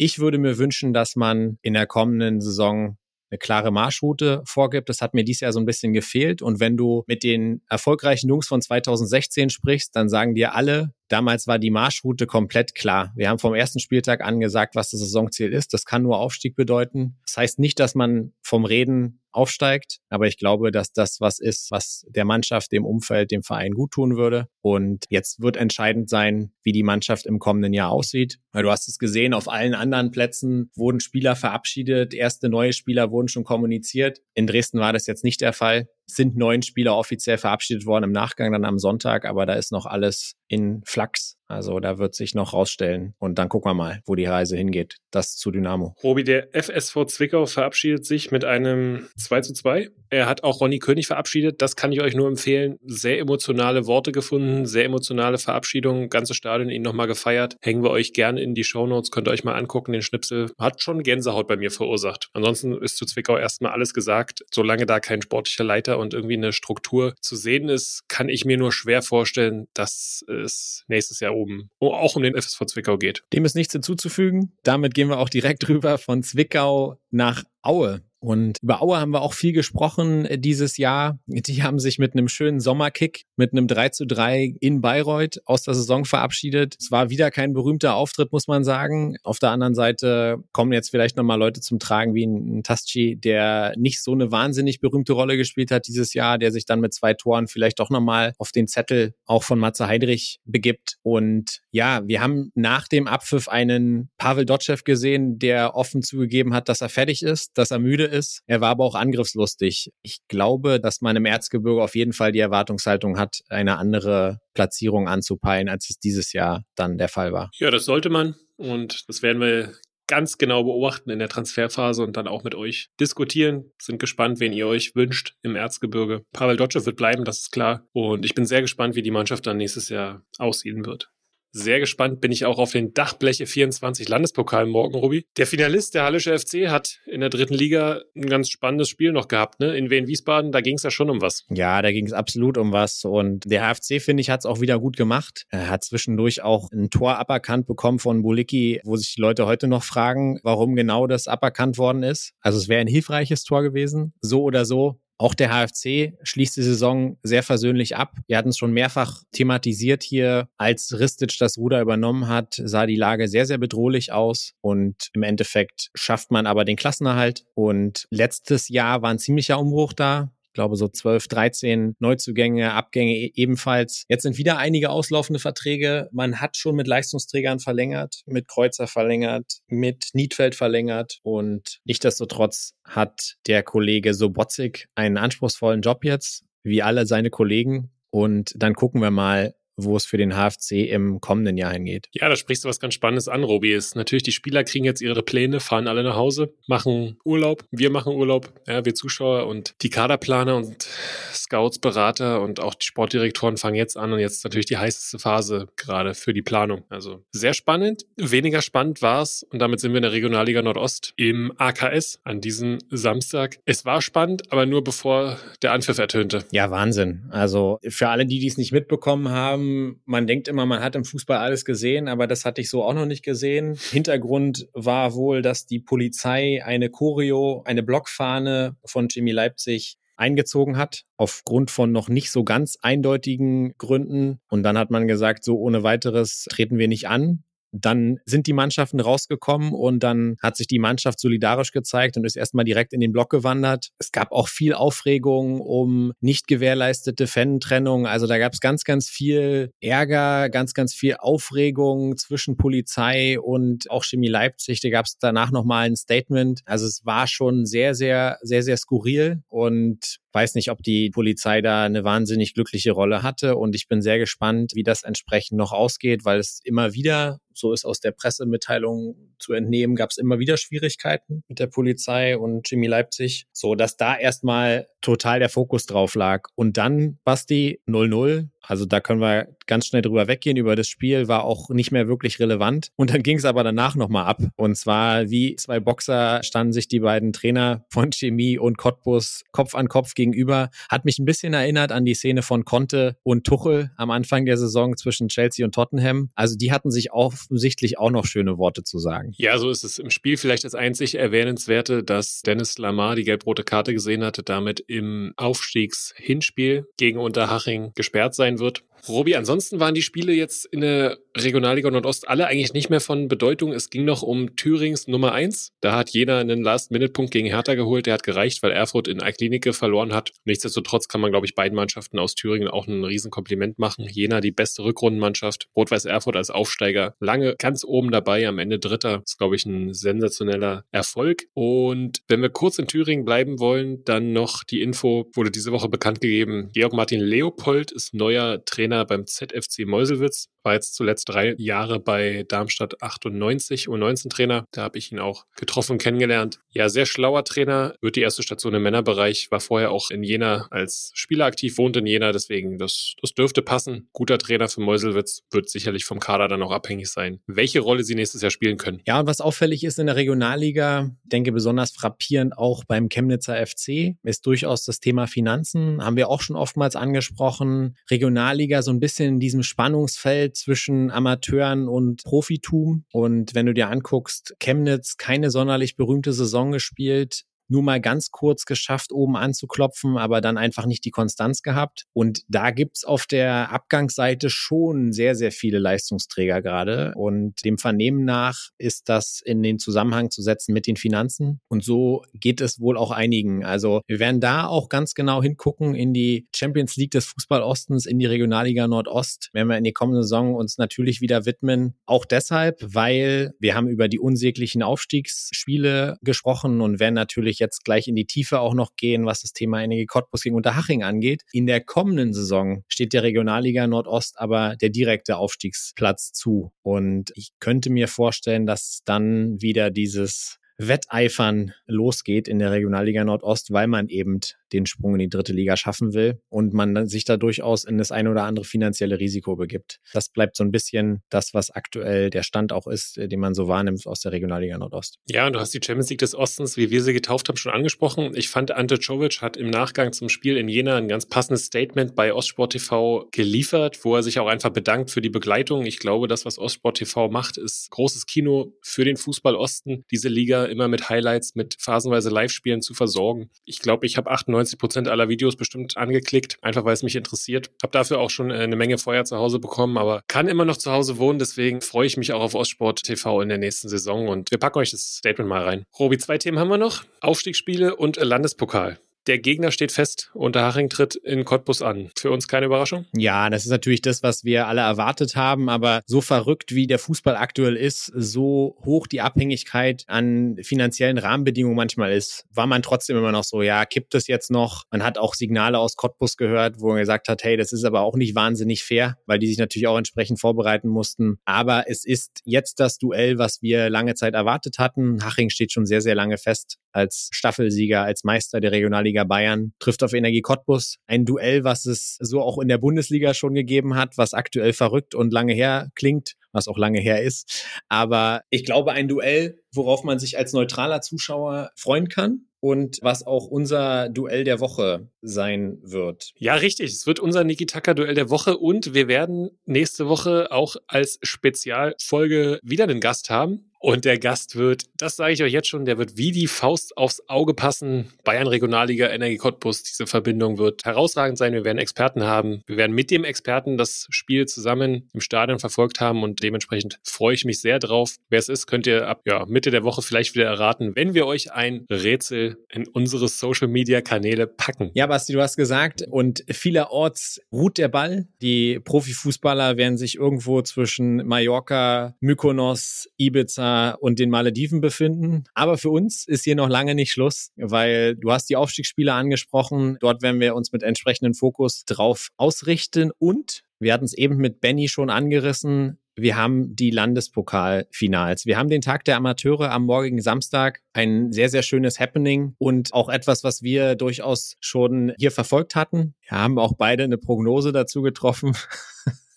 ich würde mir wünschen, dass man in der kommenden Saison eine klare Marschroute vorgibt. Das hat mir dieses Jahr so ein bisschen gefehlt. Und wenn du mit den erfolgreichen Jungs von 2016 sprichst, dann sagen dir alle, damals war die Marschroute komplett klar. Wir haben vom ersten Spieltag an gesagt, was das Saisonziel ist. Das kann nur Aufstieg bedeuten. Das heißt nicht, dass man vom Reden aufsteigt. Aber ich glaube, dass das was ist, was der Mannschaft, dem Umfeld, dem Verein gut tun würde. Und jetzt wird entscheidend sein, wie die Mannschaft im kommenden Jahr aussieht. Weil du hast es gesehen, auf allen anderen Plätzen wurden Spieler verabschiedet, erste neue Spieler wurden schon kommuniziert. In Dresden war das jetzt nicht der Fall sind neun Spieler offiziell verabschiedet worden im Nachgang dann am Sonntag, aber da ist noch alles in Flachs. Also da wird sich noch rausstellen und dann gucken wir mal, wo die Reise hingeht. Das zu Dynamo. Robi, der FSV Zwickau verabschiedet sich mit einem 2 zu 2. Er hat auch Ronny König verabschiedet. Das kann ich euch nur empfehlen. Sehr emotionale Worte gefunden, sehr emotionale Verabschiedung. Ganze Stadion ihn nochmal gefeiert. Hängen wir euch gerne in die Shownotes. Könnt ihr euch mal angucken. Den Schnipsel hat schon Gänsehaut bei mir verursacht. Ansonsten ist zu Zwickau erstmal alles gesagt. Solange da kein sportlicher Leiter und irgendwie eine Struktur zu sehen ist, kann ich mir nur schwer vorstellen, dass es nächstes Jahr oben auch um den FSV Zwickau geht. Dem ist nichts hinzuzufügen. Damit gehen wir auch direkt rüber von Zwickau nach Aue. Und über Aue haben wir auch viel gesprochen äh, dieses Jahr. Die haben sich mit einem schönen Sommerkick, mit einem 3 zu 3 in Bayreuth aus der Saison verabschiedet. Es war wieder kein berühmter Auftritt, muss man sagen. Auf der anderen Seite kommen jetzt vielleicht nochmal Leute zum Tragen wie ein Tasci, der nicht so eine wahnsinnig berühmte Rolle gespielt hat dieses Jahr, der sich dann mit zwei Toren vielleicht doch nochmal auf den Zettel auch von Matze Heidrich begibt. Und ja, wir haben nach dem Abpfiff einen Pavel Dotschew gesehen, der offen zugegeben hat, dass er fertig ist, dass er müde ist. Er war aber auch angriffslustig. Ich glaube, dass man im Erzgebirge auf jeden Fall die Erwartungshaltung hat, eine andere Platzierung anzupeilen, als es dieses Jahr dann der Fall war. Ja, das sollte man. Und das werden wir ganz genau beobachten in der Transferphase und dann auch mit euch diskutieren. Sind gespannt, wen ihr euch wünscht im Erzgebirge. Pavel Dotschew wird bleiben, das ist klar. Und ich bin sehr gespannt, wie die Mannschaft dann nächstes Jahr aussehen wird. Sehr gespannt bin ich auch auf den Dachbleche 24 Landespokal morgen, Rubi. Der Finalist, der Hallische FC, hat in der dritten Liga ein ganz spannendes Spiel noch gehabt, ne? In Wien-Wiesbaden, da ging es ja schon um was. Ja, da ging es absolut um was. Und der HFC, finde ich, hat es auch wieder gut gemacht. Er hat zwischendurch auch ein Tor aberkannt bekommen von Bulicki, wo sich die Leute heute noch fragen, warum genau das aberkannt worden ist. Also es wäre ein hilfreiches Tor gewesen. So oder so auch der HFC schließt die Saison sehr versöhnlich ab. Wir hatten es schon mehrfach thematisiert hier. Als Ristic das Ruder übernommen hat, sah die Lage sehr, sehr bedrohlich aus. Und im Endeffekt schafft man aber den Klassenerhalt. Und letztes Jahr war ein ziemlicher Umbruch da. Ich glaube, so 12, 13 Neuzugänge, Abgänge e-, ebenfalls. Jetzt sind wieder einige auslaufende Verträge. Man hat schon mit Leistungsträgern verlängert, mit Kreuzer verlängert, mit Niedfeld verlängert und nichtdestotrotz hat der Kollege Sobotzig einen anspruchsvollen Job jetzt, wie alle seine Kollegen. Und dann gucken wir mal, wo es für den HFC im kommenden Jahr hingeht. Ja, da sprichst du was ganz Spannendes an, Robi. Ist natürlich, die Spieler kriegen jetzt ihre Pläne, fahren alle nach Hause, machen Urlaub. Wir machen Urlaub, ja, wir Zuschauer und die Kaderplaner und Scouts, Berater und auch die Sportdirektoren fangen jetzt an und jetzt natürlich die heißeste Phase gerade für die Planung. Also sehr spannend. Weniger spannend war es und damit sind wir in der Regionalliga Nordost im AKS an diesem Samstag. Es war spannend, aber nur bevor der Anpfiff ertönte. Ja, Wahnsinn. Also für alle, die dies nicht mitbekommen haben, man denkt immer, man hat im Fußball alles gesehen, aber das hatte ich so auch noch nicht gesehen. Hintergrund war wohl, dass die Polizei eine Choreo, eine Blockfahne von Jimmy Leipzig eingezogen hat, aufgrund von noch nicht so ganz eindeutigen Gründen. Und dann hat man gesagt, so ohne weiteres treten wir nicht an. Dann sind die Mannschaften rausgekommen und dann hat sich die Mannschaft solidarisch gezeigt und ist erstmal direkt in den Block gewandert. Es gab auch viel Aufregung um nicht gewährleistete Fan-Trennung. Also da gab es ganz, ganz viel Ärger, ganz, ganz viel Aufregung zwischen Polizei und auch Chemie Leipzig. Da gab es danach nochmal ein Statement. Also es war schon sehr, sehr, sehr, sehr skurril und weiß nicht, ob die Polizei da eine wahnsinnig glückliche Rolle hatte und ich bin sehr gespannt, wie das entsprechend noch ausgeht, weil es immer wieder so ist aus der Pressemitteilung zu entnehmen, gab es immer wieder Schwierigkeiten mit der Polizei und Jimmy Leipzig, so dass da erstmal total der Fokus drauf lag. Und dann, Basti, 0-0. Also da können wir ganz schnell drüber weggehen. Über das Spiel war auch nicht mehr wirklich relevant. Und dann ging es aber danach nochmal ab. Und zwar wie zwei Boxer standen sich die beiden Trainer von Chemie und Cottbus Kopf an Kopf gegenüber. Hat mich ein bisschen erinnert an die Szene von Conte und Tuchel am Anfang der Saison zwischen Chelsea und Tottenham. Also die hatten sich offensichtlich auch noch schöne Worte zu sagen. Ja, so ist es im Spiel vielleicht das einzig Erwähnenswerte, dass Dennis Lamar die gelb-rote Karte gesehen hatte, damit im Aufstiegshinspiel gegen Unterhaching gesperrt sein wird. Robi, ansonsten waren die Spiele jetzt in der Regionalliga Nordost alle eigentlich nicht mehr von Bedeutung. Es ging noch um Thürings Nummer eins. Da hat jeder einen Last-Minute-Punkt gegen Hertha geholt. Der hat gereicht, weil Erfurt in Eiklinike verloren hat. Nichtsdestotrotz kann man, glaube ich, beiden Mannschaften aus Thüringen auch ein Riesenkompliment machen. Jena die beste Rückrundenmannschaft. Rot-Weiß Erfurt als Aufsteiger lange ganz oben dabei, am Ende Dritter. Das ist, glaube ich, ein sensationeller Erfolg. Und wenn wir kurz in Thüringen bleiben wollen, dann noch die Info, wurde diese Woche bekannt gegeben. Georg Martin Leopold ist neuer Trainer beim ZFC Meuselwitz war jetzt zuletzt drei Jahre bei Darmstadt 98 U19-Trainer. Da habe ich ihn auch getroffen kennengelernt. Ja, sehr schlauer Trainer, wird die erste Station im Männerbereich, war vorher auch in Jena als Spieler aktiv, wohnt in Jena, deswegen das, das dürfte passen. Guter Trainer für Meuselwitz, wird sicherlich vom Kader dann auch abhängig sein, welche Rolle sie nächstes Jahr spielen können. Ja, und was auffällig ist in der Regionalliga, denke besonders frappierend auch beim Chemnitzer FC, ist durchaus das Thema Finanzen. Haben wir auch schon oftmals angesprochen. Regionalliga so ein bisschen in diesem Spannungsfeld zwischen Amateuren und Profitum. Und wenn du dir anguckst, Chemnitz keine sonderlich berühmte Saison gespielt, nur mal ganz kurz geschafft, oben anzuklopfen, aber dann einfach nicht die Konstanz gehabt. Und da gibt's auf der Abgangsseite schon sehr, sehr viele Leistungsträger gerade. Und dem Vernehmen nach ist das in den Zusammenhang zu setzen mit den Finanzen. Und so geht es wohl auch einigen. Also wir werden da auch ganz genau hingucken in die Champions League des Fußball Ostens, in die Regionalliga Nordost, wenn wir in die kommende Saison uns natürlich wieder widmen. Auch deshalb, weil wir haben über die unsäglichen Aufstiegsspiele gesprochen und werden natürlich jetzt gleich in die Tiefe auch noch gehen, was das Thema Energie Cottbus gegen Unterhaching angeht. In der kommenden Saison steht der Regionalliga Nordost aber der direkte Aufstiegsplatz zu. Und ich könnte mir vorstellen, dass dann wieder dieses Wetteifern losgeht in der Regionalliga Nordost, weil man eben den Sprung in die dritte Liga schaffen will und man sich da durchaus in das ein oder andere finanzielle Risiko begibt. Das bleibt so ein bisschen das, was aktuell der Stand auch ist, äh, den man so wahrnimmt aus der Regionalliga Nordost. Ja, und du hast die Champions League des Ostens, wie wir sie getauft haben, schon angesprochen. Ich fand, Ante Czovic hat im Nachgang zum Spiel in Jena ein ganz passendes Statement bei Ostsport TV geliefert, wo er sich auch einfach bedankt für die Begleitung. Ich glaube, das, was Ostsport TV macht, ist großes Kino für den Fußball Osten, diese Liga immer mit Highlights, mit phasenweise Live-Spielen zu versorgen. Ich glaube, ich habe 98 90 Prozent aller Videos bestimmt angeklickt, einfach weil es mich interessiert. Habe dafür auch schon äh, eine Menge Feuer zu Hause bekommen, aber kann immer noch zu Hause wohnen. Deswegen freue ich mich auch auf Ostsport TV in der nächsten Saison und wir packen euch das Statement mal rein. Robi, zwei Themen haben wir noch. Aufstiegsspiele und Landespokal. Der Gegner steht fest. Unterhaching tritt in Cottbus an. Für uns keine Überraschung? Ja, das ist natürlich das, was wir alle erwartet haben. Aber so verrückt wie der Fußball aktuell ist, so hoch die Abhängigkeit an finanziellen Rahmenbedingungen manchmal ist, war man trotzdem immer noch so, ja, kippt es jetzt noch? Man hat auch Signale aus Cottbus gehört, wo man gesagt hat, hey, das ist aber auch nicht wahnsinnig fair, weil die sich natürlich auch entsprechend vorbereiten mussten. Aber es ist jetzt das Duell, was wir lange Zeit erwartet hatten. Haching steht schon sehr, sehr lange fest als Staffelsieger, als Meister der Regionalliga Bayern, trifft auf Energie Cottbus. Ein Duell, was es so auch in der Bundesliga schon gegeben hat, was aktuell verrückt und lange her klingt, was auch lange her ist. Aber ich glaube, ein Duell, worauf man sich als neutraler Zuschauer freuen kann und was auch unser Duell der Woche sein wird. Ja, richtig. Es wird unser Niki-Taka-Duell der Woche und wir werden nächste Woche auch als Spezialfolge wieder einen Gast haben. Und der Gast wird, das sage ich euch jetzt schon, der wird wie die Faust aufs Auge passen. Bayern Regionalliga, Energie Cottbus, diese Verbindung wird herausragend sein. Wir werden Experten haben. Wir werden mit dem Experten das Spiel zusammen im Stadion verfolgt haben und dementsprechend freue ich mich sehr drauf. Wer es ist, könnt ihr ab ja, Mitte der Woche vielleicht wieder erraten, wenn wir euch ein Rätsel in unsere Social Media Kanäle packen. Ja, Basti, du hast gesagt, und vielerorts ruht der Ball. Die Profifußballer werden sich irgendwo zwischen Mallorca, Mykonos, Ibiza, und den Malediven befinden. Aber für uns ist hier noch lange nicht Schluss, weil du hast die Aufstiegsspiele angesprochen. Dort werden wir uns mit entsprechendem Fokus drauf ausrichten und wir hatten es eben mit Benny schon angerissen. Wir haben die Landespokalfinals. Wir haben den Tag der Amateure am morgigen Samstag. Ein sehr, sehr schönes Happening und auch etwas, was wir durchaus schon hier verfolgt hatten. Wir haben auch beide eine Prognose dazu getroffen.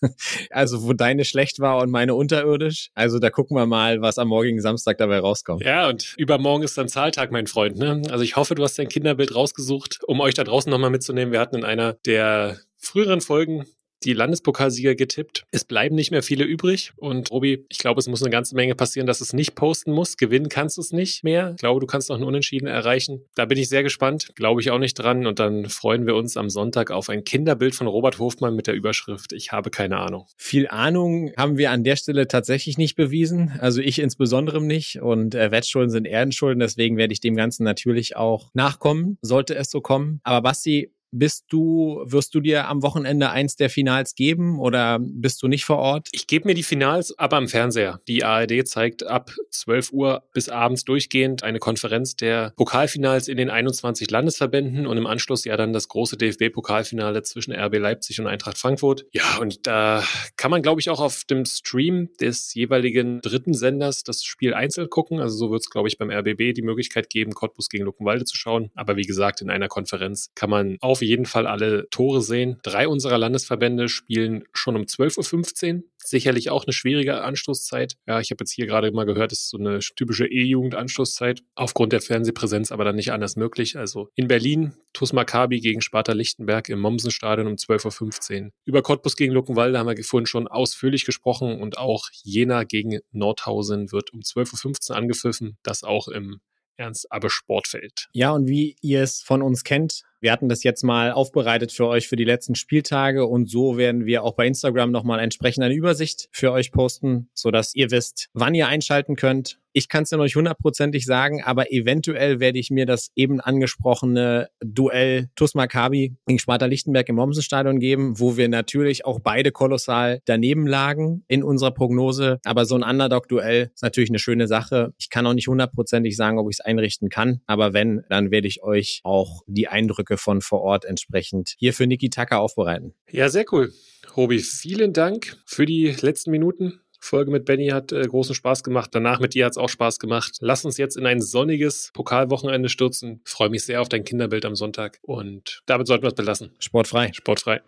Also, wo deine schlecht war und meine unterirdisch. Also, da gucken wir mal, was am morgigen Samstag dabei rauskommt. Ja, und übermorgen ist dann Zahltag, mein Freund. Ne? Also, ich hoffe, du hast dein Kinderbild rausgesucht, um euch da draußen nochmal mitzunehmen. Wir hatten in einer der früheren Folgen die Landespokalsieger getippt. Es bleiben nicht mehr viele übrig. Und Robi, ich glaube, es muss eine ganze Menge passieren, dass es nicht posten muss. Gewinnen kannst du es nicht mehr. Ich glaube, du kannst noch einen Unentschieden erreichen. Da bin ich sehr gespannt. Glaube ich auch nicht dran. Und dann freuen wir uns am Sonntag auf ein Kinderbild von Robert Hofmann mit der Überschrift Ich habe keine Ahnung. Viel Ahnung haben wir an der Stelle tatsächlich nicht bewiesen. Also ich insbesondere nicht. Und äh, Wettschulden sind Erdenschulden. Deswegen werde ich dem Ganzen natürlich auch nachkommen, sollte es so kommen. Aber Basti, bist du, wirst du dir am Wochenende eins der Finals geben oder bist du nicht vor Ort? Ich gebe mir die Finals aber am Fernseher. Die ARD zeigt ab 12 Uhr bis abends durchgehend eine Konferenz der Pokalfinals in den 21 Landesverbänden und im Anschluss ja dann das große DFB-Pokalfinale zwischen RB Leipzig und Eintracht Frankfurt. Ja, und da kann man, glaube ich, auch auf dem Stream des jeweiligen dritten Senders das Spiel einzeln gucken. Also so wird es, glaube ich, beim RBB die Möglichkeit geben, Cottbus gegen Luckenwalde zu schauen. Aber wie gesagt, in einer Konferenz kann man auf jeden Fall alle Tore sehen. Drei unserer Landesverbände spielen schon um 12.15 Uhr. Sicherlich auch eine schwierige Anstoßzeit. Ja, ich habe jetzt hier gerade mal gehört, es ist so eine typische E-Jugend-Anstoßzeit. Aufgrund der Fernsehpräsenz aber dann nicht anders möglich. Also in Berlin, TuS Maccabi gegen Sparta Lichtenberg im Mommsenstadion um 12.15 Uhr. Über Cottbus gegen Luckenwalde haben wir vorhin schon ausführlich gesprochen und auch Jena gegen Nordhausen wird um 12.15 Uhr angepfiffen. Das auch im Ernst Abbe Sportfeld. Ja, und wie ihr es von uns kennt, wir hatten das jetzt mal aufbereitet für euch für die letzten Spieltage und so werden wir auch bei Instagram nochmal entsprechend eine Übersicht für euch posten, sodass ihr wisst, wann ihr einschalten könnt. Ich kann es ja noch nicht hundertprozentig sagen, aber eventuell werde ich mir das eben angesprochene Duell TuS Maccabi gegen Sparta Lichtenberg im Mommsenstadion geben, wo wir natürlich auch beide kolossal daneben lagen in unserer Prognose. Aber so ein Underdog-Duell ist natürlich eine schöne Sache. Ich kann auch nicht hundertprozentig sagen, ob ich es einrichten kann, aber wenn, dann werde ich euch auch die Eindrücke von vor Ort entsprechend hier für Niki Tucker aufbereiten. Ja, sehr cool. Robi, vielen Dank für die letzten Minuten. Folge mit Benny hat äh, großen Spaß gemacht. Danach mit dir hat es auch Spaß gemacht. Lass uns jetzt in ein sonniges Pokalwochenende stürzen. Freue mich sehr auf dein Kinderbild am Sonntag. Und damit sollten wir es belassen. Sportfrei. Sportfrei.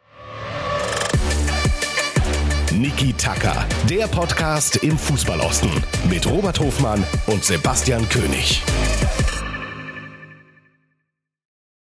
Niki Tacker, der Podcast im Fußballosten mit Robert Hofmann und Sebastian König.